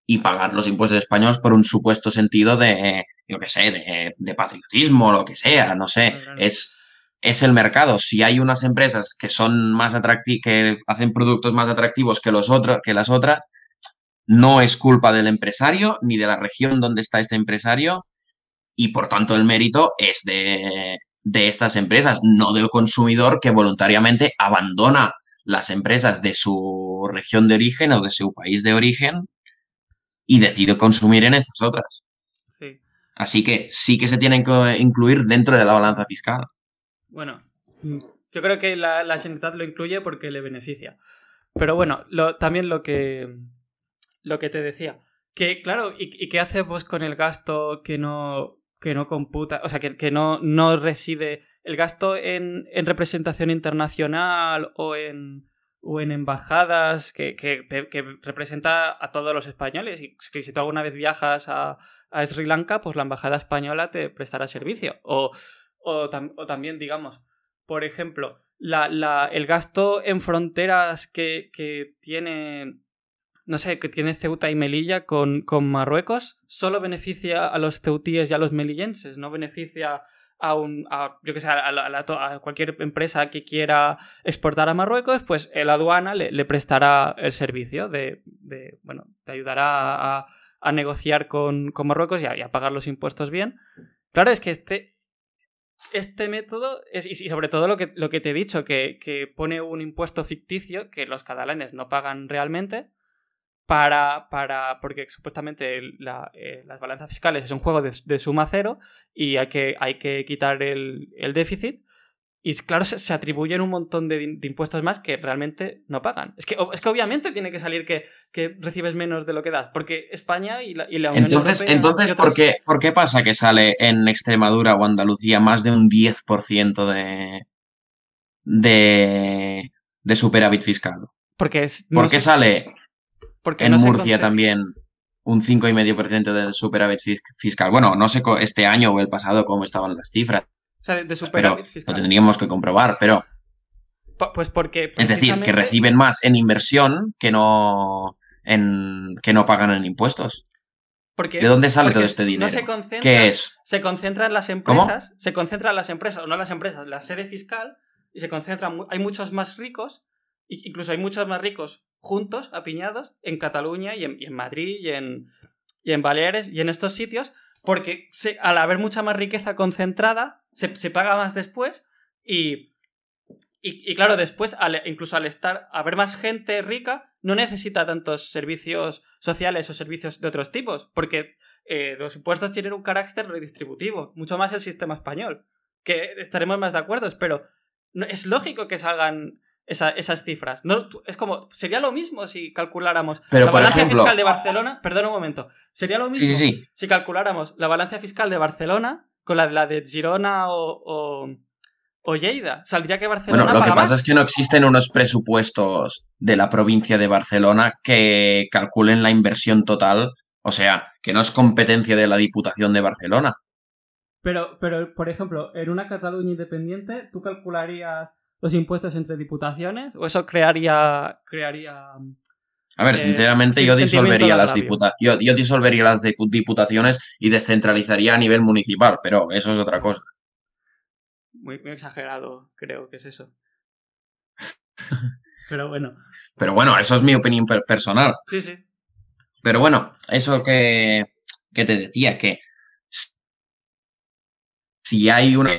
S2: y pagar los impuestos españoles por un supuesto sentido de, yo qué sé, de, de patriotismo, lo que sea, no sé. Es, es el mercado. Si hay unas empresas que son más atractivas, que hacen productos más atractivos que, los que las otras, no es culpa del empresario ni de la región donde está este empresario y por tanto el mérito es de, de estas empresas, no del consumidor que voluntariamente abandona las empresas de su región de origen o de su país de origen y decide consumir en estas otras.
S3: Sí.
S2: Así que sí que se tienen que incluir dentro de la balanza fiscal.
S3: Bueno, yo creo que la, la Generalitat lo incluye porque le beneficia. Pero bueno, lo, también lo que, lo que te decía. Que, claro, ¿y, ¿y, qué hace pues con el gasto que no, que no computa, o sea, que, que no, no reside el gasto en, en representación internacional o en, o en embajadas que, que, que, representa a todos los españoles. Y que si tú alguna vez viajas a, a Sri Lanka, pues la embajada española te prestará servicio. O, o, o también, digamos, por ejemplo, la, la, el gasto en fronteras que, que tiene no sé, que tiene Ceuta y Melilla con, con Marruecos, solo beneficia a los ceutíes y a los melillenses, no beneficia a un, a, yo que sé, a, a, cualquier empresa que quiera exportar a Marruecos, pues la aduana le, prestará el servicio de, de, bueno, te ayudará a, negociar con, con Marruecos y a, pagar los impuestos bien. Claro, es que este, este método, es, y sobre todo lo que, lo que te he dicho, que, que pone un impuesto ficticio que los catalanes no pagan realmente, para, para porque supuestamente eh, las balanzas fiscales es un juego de, de, suma cero y hay que, hay que quitar el, el déficit. Y claro, se, se, atribuyen un montón de, de, impuestos más que realmente no pagan. Es que, es que obviamente tiene que salir que, que recibes menos de lo que das, porque España y la, y la Unión
S2: entonces,
S3: Europea...
S2: Entonces, otros... ¿por, qué, ¿por qué pasa que sale en Extremadura o Andalucía más de un 10% de, de, de superávit fiscal?
S3: Porque es,
S2: ¿Por qué sale porque en no Murcia también un 5,5% de superávit fiscal. Bueno, no sé este año o el pasado cómo estaban las cifras.
S3: O sea, de superávit
S2: pero fiscal. Lo tendríamos que comprobar, pero.
S3: Pues porque.
S2: Es decir, que reciben más en inversión que no. En, que no pagan en impuestos.
S3: Porque,
S2: ¿De dónde sale todo este dinero?
S3: No se concentra,
S2: ¿Qué es?
S3: Se concentran las empresas. ¿Cómo? Se concentran las empresas, o no las empresas, la sede fiscal, y se concentran. Hay muchos más ricos, incluso hay muchos más ricos juntos, apiñados, en Cataluña y en, y en Madrid y en, y en Baleares y en estos sitios, porque se, al haber mucha más riqueza concentrada, se, se paga más después y, y, y claro, después, al, incluso al estar, haber más gente rica, no necesita tantos servicios sociales o servicios de otros tipos, porque eh, los impuestos tienen un carácter redistributivo, mucho más el sistema español, que estaremos más de acuerdo, pero no, es lógico que salgan esa, esas cifras. No, es como, sería lo mismo si calculáramos
S2: Pero,
S3: la balanza
S2: ejemplo...
S3: fiscal de Barcelona. Perdón un momento. Sería lo mismo
S2: sí, sí, sí.
S3: si calculáramos la balanza fiscal de Barcelona con la de, la de Girona o, o, o, Lleida. Saldría que Barcelona.
S2: Bueno, lo
S3: paga
S2: que pasa
S3: más.
S2: es que no existen unos presupuestos de la provincia de Barcelona que calculen la inversión total. O sea, que no es competencia de la Diputación de Barcelona.
S3: Pero, pero, por ejemplo, en una Cataluña independiente, tú calcularías los impuestos entre diputaciones? ¿O eso crearía. crearía
S2: a ver, sinceramente, eh, yo disolvería las. Yo, yo, disolvería las diputaciones y descentralizaría a nivel municipal, pero eso es otra cosa.
S3: Muy, muy exagerado, creo que es eso. pero bueno.
S2: Pero bueno, eso es mi opinión per personal.
S3: Sí, sí.
S2: Pero bueno, eso que, que te decía, que si hay una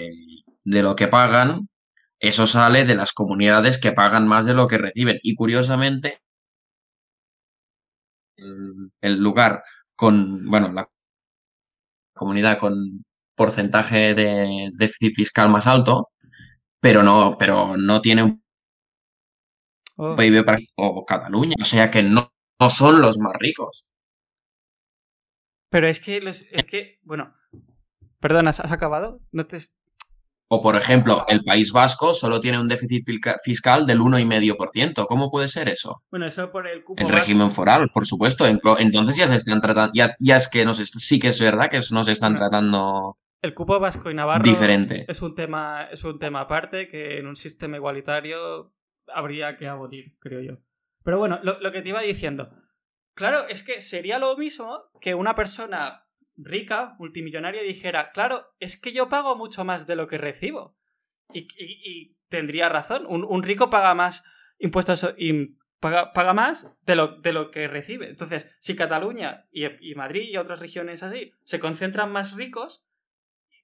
S2: de lo que pagan, eso sale de las comunidades que pagan más de lo que reciben. Y curiosamente, el lugar con, bueno, la comunidad con porcentaje de déficit fiscal más alto, pero no, pero no tiene un oh. PIB para o Cataluña, o sea que no, no son los más ricos.
S3: Pero es que los, es que, bueno, perdona, ¿has acabado? No te
S2: O, por ejemplo, el País Vasco solo tiene un déficit fiscal del 1,5%. ¿Cómo puede ser eso?
S3: Bueno, eso por el cupo
S2: El régimen foral, por supuesto. Entonces ya se están tratando, ya, es que nos sí que es verdad que nos están tratando
S3: el cupo vasco y navarro
S2: diferente.
S3: Es un tema, es un tema aparte que en un sistema igualitario habría que abolir, creo yo. Pero bueno, lo, lo que te iba diciendo. Claro, es que sería lo mismo que una persona rica, multimillonaria, dijera, claro, es que yo pago mucho más de lo que recibo. Y, tendría razón, un, rico paga más impuestos y paga, paga más de lo, de lo, que recibe. Entonces, si Cataluña y, Madrid y otras regiones así se concentran más ricos,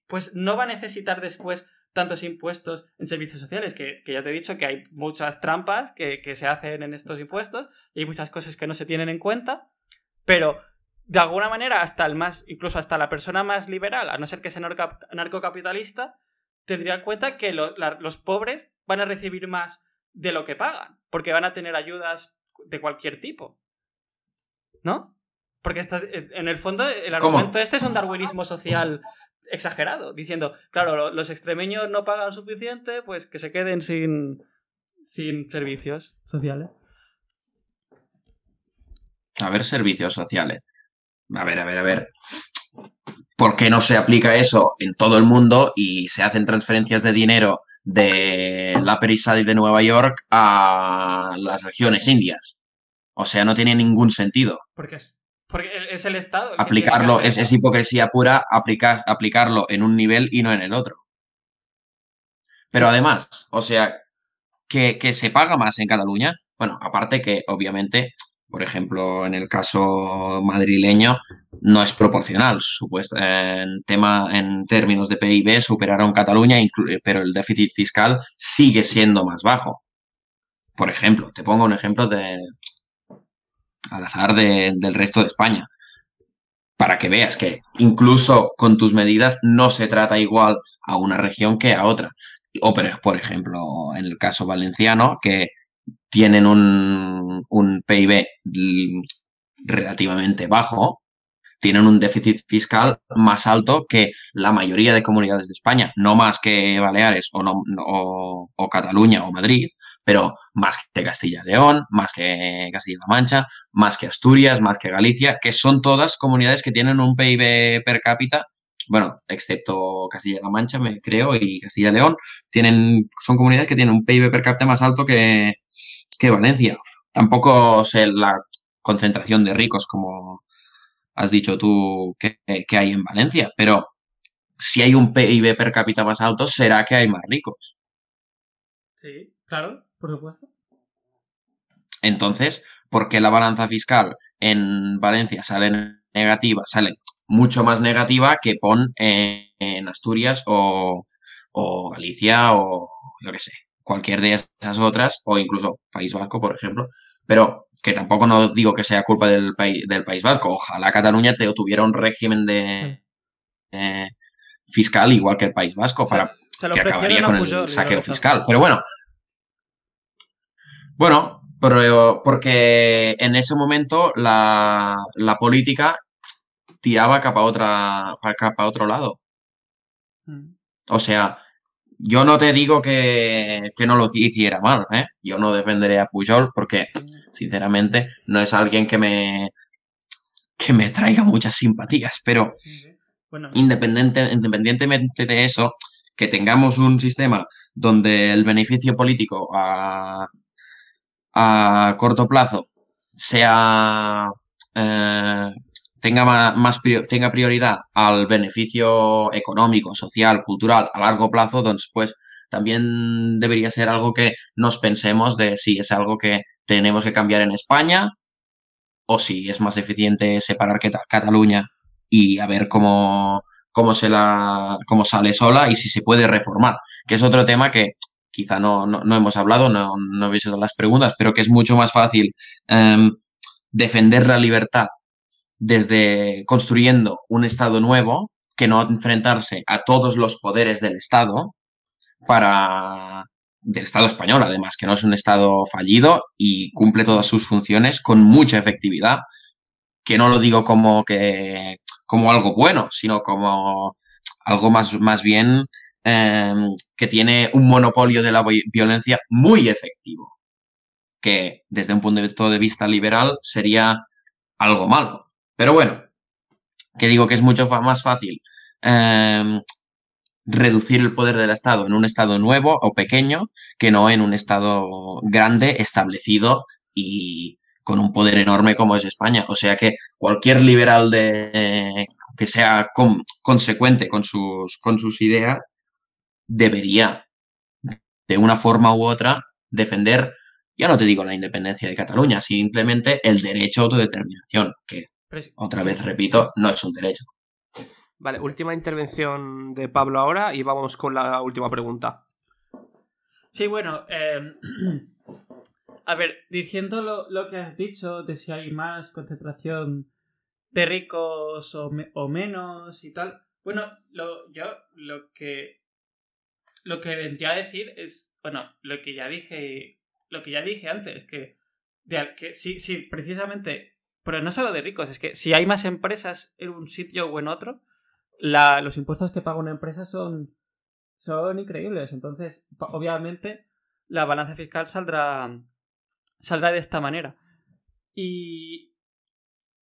S3: pues no va a necesitar después tantos impuestos en servicios sociales, que, ya te he dicho que hay muchas trampas que, que se hacen en estos impuestos y hay muchas cosas que no se tienen en cuenta, pero de alguna manera, hasta el más, incluso hasta la persona más liberal, a no ser que sea narcocapitalista, tendría en cuenta que los pobres van a recibir más de lo que pagan, porque van a tener ayudas de cualquier tipo. ¿No? Porque en el fondo el argumento este es un darwinismo social exagerado, diciendo, claro, los extremeños no pagan suficiente, pues que se queden sin, sin servicios sociales.
S2: A ver, servicios sociales a ver, a ver, a ver, ¿por qué no se aplica eso en todo el mundo y se hacen transferencias de dinero de la Upper de Nueva York a las regiones indias? O sea, no tiene ningún sentido.
S3: Porque es, porque es el Estado.
S2: Aplicarlo, es, hipocresía pura aplicar, aplicarlo en un nivel y no en el otro. Pero además, o sea, que, que se paga más en Cataluña, bueno, aparte que obviamente por ejemplo, en el caso madrileño, no es proporcional. Supuesto, en, tema, en términos de PIB superaron Cataluña, pero el déficit fiscal sigue siendo más bajo. Por ejemplo, te pongo un ejemplo de, al azar del resto de España. Para que veas que incluso con tus medidas no se trata igual a una región que a otra. O por ejemplo, en el caso valenciano, que tienen un, un PIB relativamente bajo, tienen un déficit fiscal más alto que la mayoría de comunidades de España, no más que Baleares o, no, o, Cataluña o Madrid, pero más que Castilla y León, más que Castilla-La Mancha, más que Asturias, más que Galicia, que son todas comunidades que tienen un PIB per cápita, bueno, excepto Castilla-La Mancha, me creo, y Castilla León, tienen, son comunidades que tienen un PIB per cápita más alto que, que Valencia. Tampoco sé la concentración de ricos como has dicho tú que, hay en Valencia, pero si hay un PIB per cápita más alto, será que hay más ricos.
S3: Sí, claro, por supuesto.
S2: Entonces, ¿por qué la balanza fiscal en Valencia sale negativa? Sale mucho más negativa que pon en, Asturias o, o Galicia o lo que sé cualquier de esas otras, o incluso País Vasco, por ejemplo, pero que tampoco no digo que sea culpa del, país del País Vasco. Ojalá Cataluña te, tuviera un régimen de eh, fiscal igual que el País Vasco para que acabaría con el saqueo fiscal. Pero bueno, bueno, pero porque en ese momento la, la política tiraba capa otra, capa a otro lado. Mm. O sea, yo no te digo que, no lo hiciera mal, ¿eh? Yo no defenderé a Pujol porque, sinceramente, no es alguien que me, que me traiga muchas simpatías, pero independiente, independientemente de eso, que tengamos un sistema donde el beneficio político a, a corto plazo sea eh, tenga, más, tenga prioridad al beneficio económico, social, cultural a largo plazo, entonces pues también debería ser algo que nos pensemos de si es algo que tenemos que cambiar en España o si es más eficiente separar Cataluña y a ver cómo, cómo, se la, cómo sale sola y si se puede reformar, que es otro tema que quizá no, no, hemos hablado, no, no habéis hecho las preguntas, pero que es mucho más fácil em, defender la libertad desde construyendo un Estado nuevo que no enfrentarse a todos los poderes del Estado para del Estado español, además, que no es un Estado fallido y cumple todas sus funciones con mucha efectividad, que no lo digo como que como algo bueno, sino como algo más, más bien em, que tiene un monopolio de la violencia muy efectivo, que desde un punto de vista liberal sería algo malo. Pero bueno, que digo que es mucho más fácil em, reducir el poder del Estado en un Estado nuevo o pequeño que no en un Estado grande, establecido y con un poder enorme como es España. O sea que cualquier liberal de, que sea consecuente con sus, con sus ideas debería, de una forma u otra, defender, ya no te digo la independencia de Cataluña, simplemente el derecho a autodeterminación, que otra vez repito, no es un derecho.
S1: Vale, última intervención de Pablo ahora y vamos con la última pregunta.
S3: Sí, bueno, em, a ver, diciendo lo, que has dicho de si hay más concentración de ricos o, menos y tal, bueno, lo, yo lo que lo que vendría a decir es, bueno, lo que ya dije, lo que ya dije antes, que, de, que sí, sí, precisamente, pero no solo de ricos, es que si hay más empresas en un sitio o en otro, la, los impuestos que paga una empresa son, son increíbles. Entonces, obviamente, la balanza fiscal saldrá, saldrá de esta manera. Y,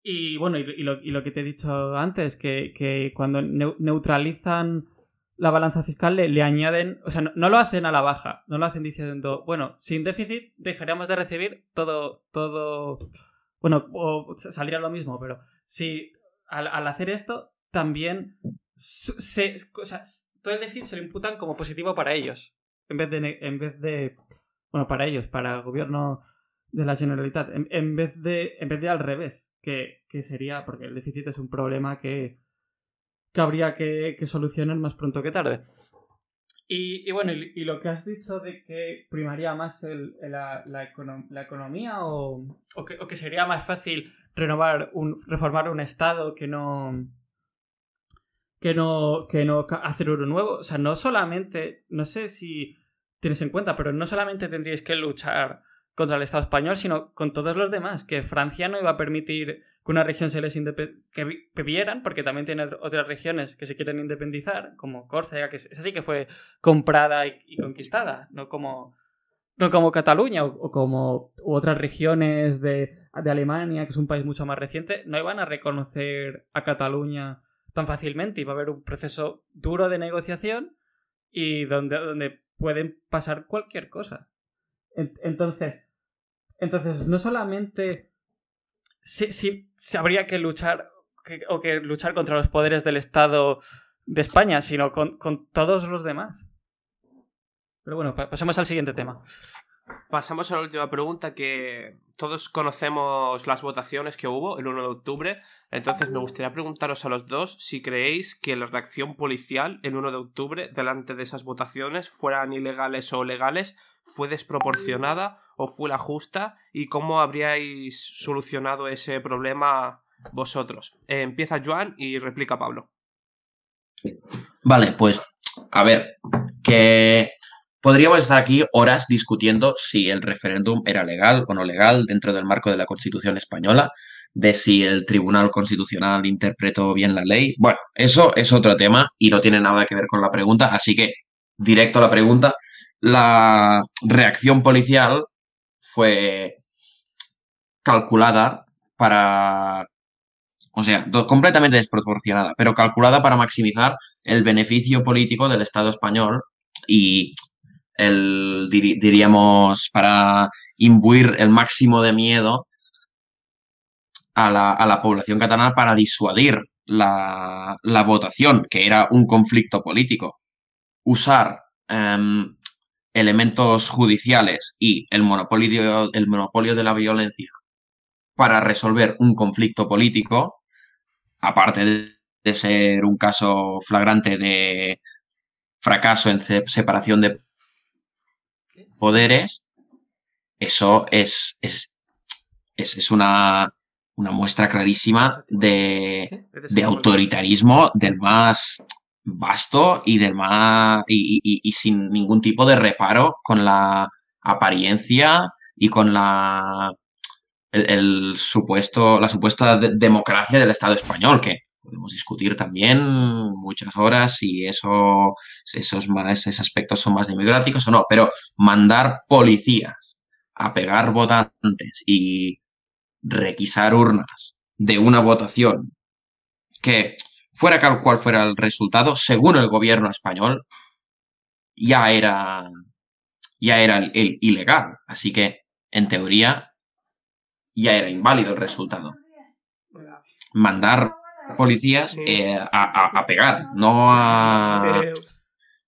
S3: y bueno, y, lo, y, lo, que te he dicho antes, que, que cuando neutralizan la balanza fiscal le, le añaden, o sea, no, no, lo hacen a la baja, no lo hacen diciendo, bueno, sin déficit dejaríamos de recibir todo, todo, bueno, o saldría lo mismo, pero si al, hacer esto también se, todo el déficit se lo imputan como positivo para ellos. En vez de, en vez de bueno, para ellos, para el gobierno de la Generalitat, en, vez, de, en vez de al revés, que, sería, porque el déficit es un problema que, que habría que, solucionar más pronto que tarde. Y, bueno, y, lo que has dicho de que primaría más la, la, economía o, o, que, o, que, sería más fácil renovar un, reformar un Estado que no, que no, que no hacer uno nuevo. O sea, no solamente, no sé si tienes en cuenta, pero no solamente tendríais que luchar contra el Estado español, sino con todos los demás, que Francia no iba a permitir que una región se les que, que vieran, porque también tiene otras regiones que se quieren independizar, como Córcega, que es, esa sí que fue comprada y, conquistada, no como, no como Cataluña o, como otras regiones de, de Alemania, que es un país mucho más reciente, no iban a reconocer a Cataluña tan fácilmente va a haber un proceso duro de negociación y donde, donde pueden pasar cualquier cosa. Entonces, entonces no solamente si, habría que luchar o que luchar contra los poderes del Estado de España, sino con todos los demás. Pero bueno, pasemos al siguiente tema.
S1: Pasamos a la última pregunta que todos conocemos las votaciones que hubo el 1 de octubre, entonces me gustaría preguntaros a los dos si creéis que la reacción policial el 1 de octubre delante de esas votaciones, fueran ilegales o legales, fue desproporcionada o fue la justa y cómo habríais solucionado ese problema vosotros. Eh, empieza Joan y replica Pablo.
S2: Vale, pues a ver, que Podríamos estar aquí horas discutiendo si el referéndum era legal o no legal dentro del marco de la Constitución española, de si el Tribunal Constitucional interpretó bien la ley. Bueno, eso es otro tema y no tiene nada que ver con la pregunta, así que directo a la pregunta. La reacción policial fue calculada para o sea, completamente desproporcionada, pero calculada para maximizar el beneficio político del Estado español y el, diríamos, para imbuir el máximo de miedo a la, población catalana para disuadir la, votación, que era un conflicto político. Usar em, elementos judiciales y el monopolio, el monopolio de la violencia para resolver un conflicto político, aparte de ser un caso flagrante de fracaso en separación de poderes, eso es, es, es, una, una, muestra clarísima de, de, autoritarismo del más vasto y del más y, sin ningún tipo de reparo con la apariencia y con la el, supuesto la supuesta democracia del Estado español que podemos discutir también muchas horas si eso, esos, esos aspectos son más democráticos o no, pero mandar policías a pegar votantes y requisar urnas de una votación que fuera cual fuera el resultado, según el gobierno español, ya era, ya era el, ilegal. Así que, en teoría, ya era inválido el resultado. Mandar policías eh, a, pegar, no a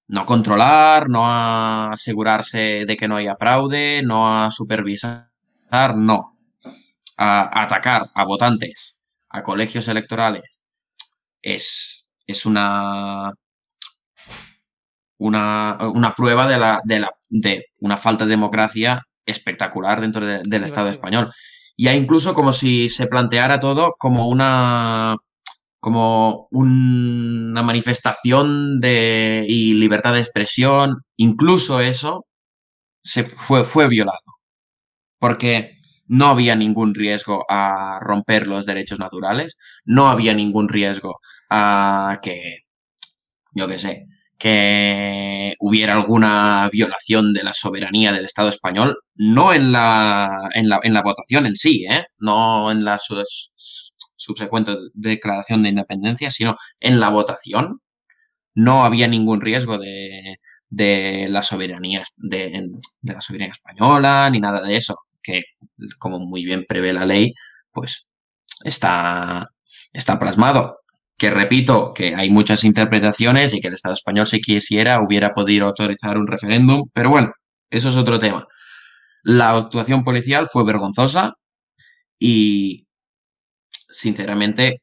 S2: no controlar, no a asegurarse de que no haya fraude, no a supervisar, no. A, atacar a votantes, a colegios electorales, es, es una, una, una prueba de, la, de, la, de una falta de democracia espectacular dentro del Estado español. Ya incluso como si se planteara todo como una como una manifestación de y libertad de expresión, incluso eso se fue, fue violado. Porque no había ningún riesgo a romper los derechos naturales, no había ningún riesgo a que, yo qué sé, que hubiera alguna violación de la soberanía del Estado español, no en la, en la, en la votación en sí, ¿eh? no en la subsecuente declaración de independencia, sino en la votación. No había ningún riesgo de, de la soberanía de, de, la soberanía española ni nada de eso, que como muy bien prevé la ley, pues está, está plasmado. Que repito, que hay muchas interpretaciones y que el Estado español, si quisiera, hubiera podido autorizar un referéndum, pero bueno, eso es otro tema. La actuación policial fue vergonzosa y sinceramente,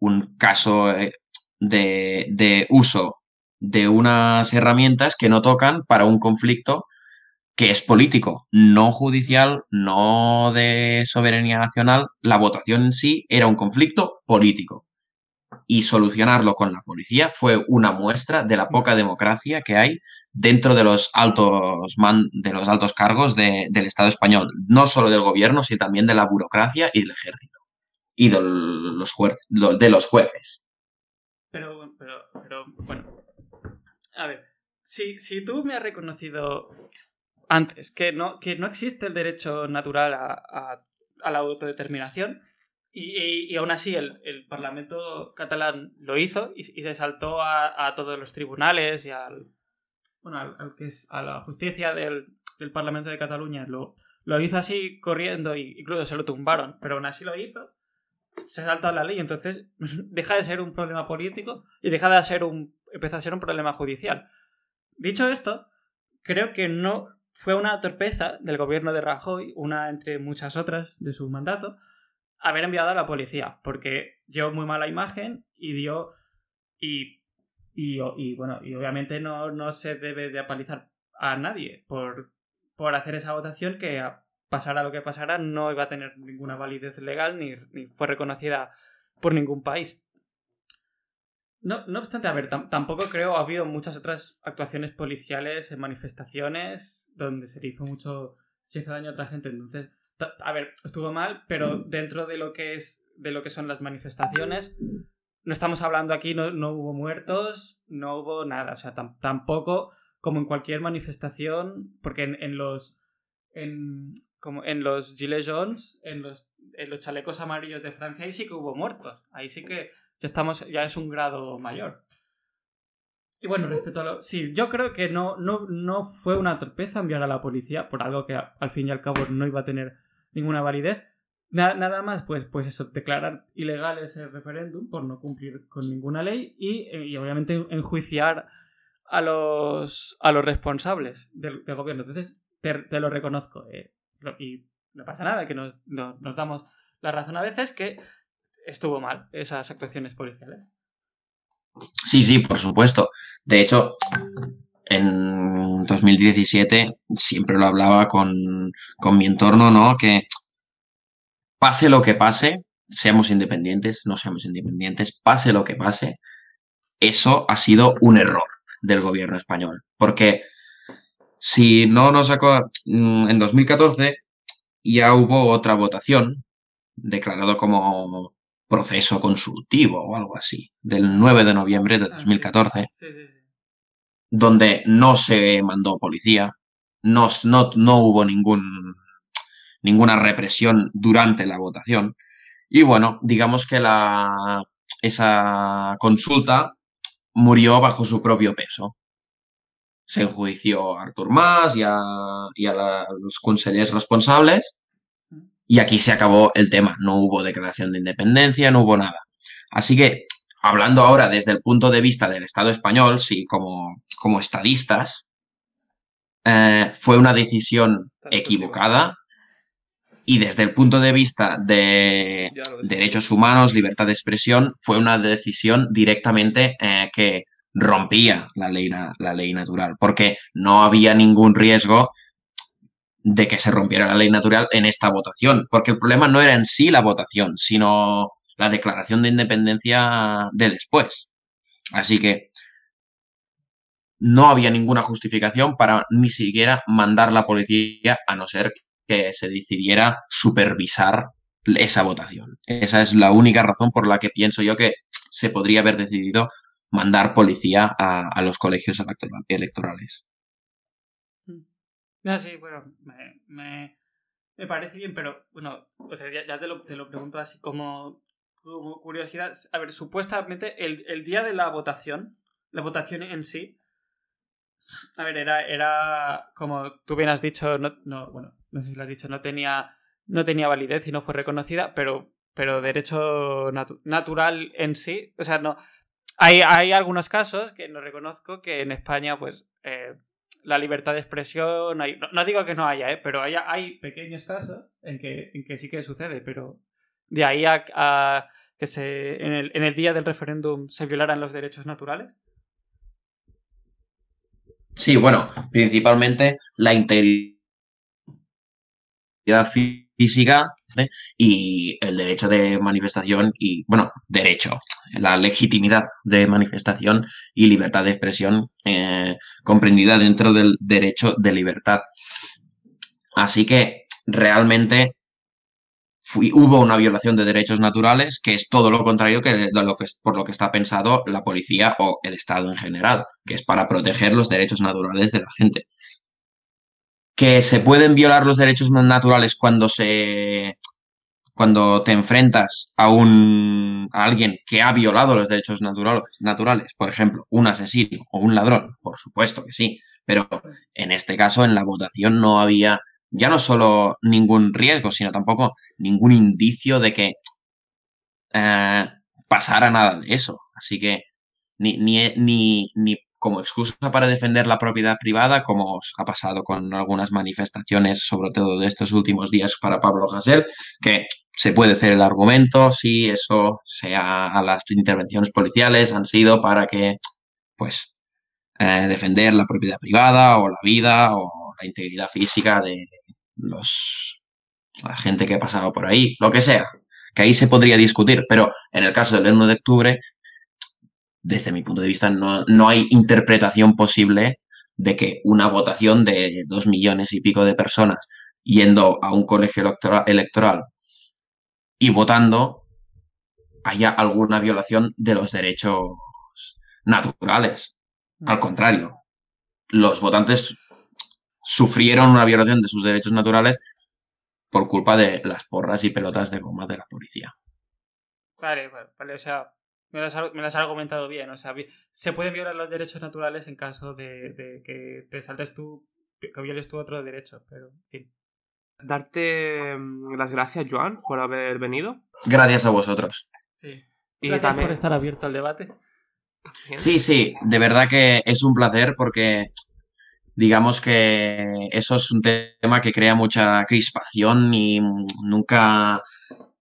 S2: un caso eh, de, uso de unas herramientas que no tocan para un conflicto que es político, no judicial, no de soberanía nacional. La votación en sí era un conflicto político. Y solucionarlo con la policía fue una muestra de la poca democracia que hay dentro de los altos, de los altos cargos del Estado español, no solo del gobierno, sino también de la burocracia y del ejército y de los, jueces, de los jueces.
S3: Pero, pero, pero, bueno. A ver, si, si tú me has reconocido antes que no, que no existe el derecho natural a, la autodeterminación, y, y, aún así el, Parlamento catalán lo hizo y, se saltó a, todos los tribunales y al, bueno, al, que a la justicia del, del, Parlamento de Cataluña. Lo, lo hizo así corriendo y incluso se lo tumbaron, pero aún así lo hizo se ha saltado la ley, entonces deja de ser un problema político y deja de ser un. empieza a ser un problema judicial. Dicho esto, creo que no fue una torpeza del gobierno de Rajoy, una entre muchas otras de su mandato, haber enviado a la policía, porque dio muy mala imagen y dio. y. y, bueno, y obviamente no, no se debe de apalizar a nadie por, por hacer esa votación que pasara lo que pasara, no iba a tener ninguna validez legal ni, fue reconocida por ningún país. No, no obstante, a ver, tampoco creo ha habido muchas otras actuaciones policiales en manifestaciones donde se le hizo mucho, se hizo daño a otra gente. Entonces, a ver, estuvo mal, pero dentro de lo que es, de lo que son las manifestaciones, no estamos hablando aquí, no, no hubo muertos, no hubo nada. O sea, tampoco como en cualquier manifestación, porque en, en los en, como en los Gilets jaunes, en los, en los chalecos amarillos de Francia, ahí sí que hubo muertos. Ahí sí que ya estamos, ya es un grado mayor. Y bueno, respecto a lo. Sí, yo creo que no, no, no fue una torpeza enviar a la policía por algo que al fin y al cabo no iba a tener ninguna validez. nada más, pues, pues eso, declarar ilegal ese referéndum por no cumplir con ninguna ley y, y obviamente enjuiciar a los, a los responsables del, gobierno. Entonces, te, lo reconozco. Eh, y no pasa nada, que nos, nos damos la razón a veces que estuvo mal esas actuaciones policiales.
S2: Sí, sí, por supuesto. De hecho, en 2017 siempre lo hablaba con, con, mi entorno, ¿no? Que pase lo que pase, seamos independientes, no seamos independientes, pase lo que pase, eso ha sido un error del gobierno español. Porque si no nos sacó mm, en 2014 ya hubo otra votación declarado como proceso consultivo o algo así, del 9 de noviembre de 2014,
S3: Ah,
S2: donde no se mandó policía, no, no, no hubo ningún, ninguna represión durante la votación. Y bueno, digamos que la, esa consulta murió bajo su propio peso. Se enjuició a Artur Mas y a, y a la- los consellers responsables y aquí se acabó el tema. No hubo declaración de independencia, no hubo nada. Así que, hablando ahora desde el punto de vista del Estado español, sí, como, como estadistas, eh, fue una decisión equivocada y desde el punto de vista de derechos humanos, libertad de expresión, fue una decisión directamente eh, que rompía la ley, la ley natural, porque no había ningún riesgo de que se rompiera la ley natural en esta votación, porque el problema no era en sí la votación, sino la declaración de independencia de después. Así que no había ninguna justificación para ni siquiera mandar la policía, a no ser que se decidiera supervisar esa votación. Esa es la única razón por la que pienso yo que se podría haber decidido mandar policía a, los colegios electoral- electorales.
S3: No, sí, bueno, me, me, parece bien, pero bueno, o sea, ya, ya te, lo, te lo pregunto así como, curiosidad. A ver, supuestamente el, el día de la votación, la votación en sí, a ver, era, era como tú bien has dicho, no, no, bueno, no sé si lo has dicho, no tenía, no tenía validez y no fue reconocida, pero, pero derecho natu- natural en sí, o sea, no. Hay, hay algunos casos que no reconozco que en España, pues, eh, la libertad de expresión. Hay, no, digo que no haya, ¿eh? pero hay, hay pequeños casos en que, en que sí que sucede, pero de ahí a, a que se, en, el, en el día del referéndum se violaran los derechos naturales.
S2: Sí, bueno, principalmente la integridad fí- física y el derecho de manifestación y, bueno, derecho, la legitimidad de manifestación y libertad de expresión eh, comprendida dentro del derecho de libertad. Así que realmente hubo una violación de derechos naturales, que es todo lo contrario que de lo que, por lo que está pensado la policía o el Estado en general, que es para proteger los derechos naturales de la gente. Que se pueden violar los derechos naturales cuando se cuando te enfrentas a un a alguien que ha violado los derechos naturales, por ejemplo, un asesino o un ladrón, por supuesto que sí, pero en este caso en la votación no había ya no solo ningún riesgo, sino tampoco ningún indicio de que eh, pasara nada de eso. Así que ni, ni, ni, ni como excusa para defender la propiedad privada, como os ha pasado con algunas manifestaciones, sobre todo de estos últimos días para Pablo Hasél, que se puede hacer el argumento si eso sea a las intervenciones policiales han sido para que, pues, eh, defender la propiedad privada o la vida o la integridad física de los la gente que ha pasado por ahí, lo que sea, que ahí se podría discutir, pero en el caso del 1 de octubre, desde mi punto de vista, no, no hay interpretación posible de que una votación de dos millones y pico de personas yendo a un colegio electoral, electoral y votando haya alguna violación de los derechos naturales. Al contrario, los votantes sufrieron una violación de sus derechos naturales por culpa de las porras y pelotas de goma de la policía.
S3: Vale, vale, vale, o sea, me lo, has, ar- me lo has argumentado bien. O sea, se pueden violar los derechos naturales en caso de, de que te saltes tú, que violes tú otro derecho, pero en fin.
S1: Darte mm, las gracias, Joan, por haber venido.
S2: Gracias a vosotros.
S3: Sí.
S1: Y
S3: Gracias
S1: también,
S3: por estar abierto al debate.
S1: también-
S2: Sí, sí, de verdad que es un placer porque digamos que eso es un tema que crea mucha crispación y nunca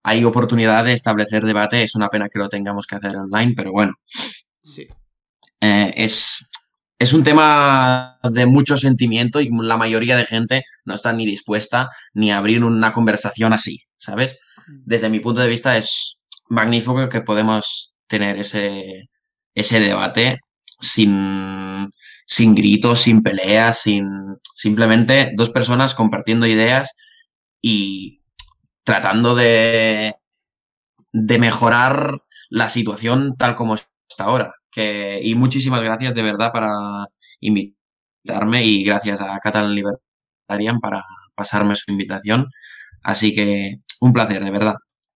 S2: hay oportunidad de establecer debate. Es una pena que lo tengamos que hacer online, pero bueno,
S1: sí.
S2: eh, es, es un tema de mucho sentimiento y la mayoría de gente no está ni dispuesta ni a abrir una conversación así, ¿sabes? Desde mi punto de vista es magnífico que podemos tener ese, ese debate sin, sin gritos, sin peleas, sin simplemente dos personas compartiendo ideas y tratando de de mejorar la situación tal como está ahora. Que, y muchísimas gracias de verdad para invitarme y gracias a Catalan Libertarian para pasarme su invitación. Así que un placer, de verdad.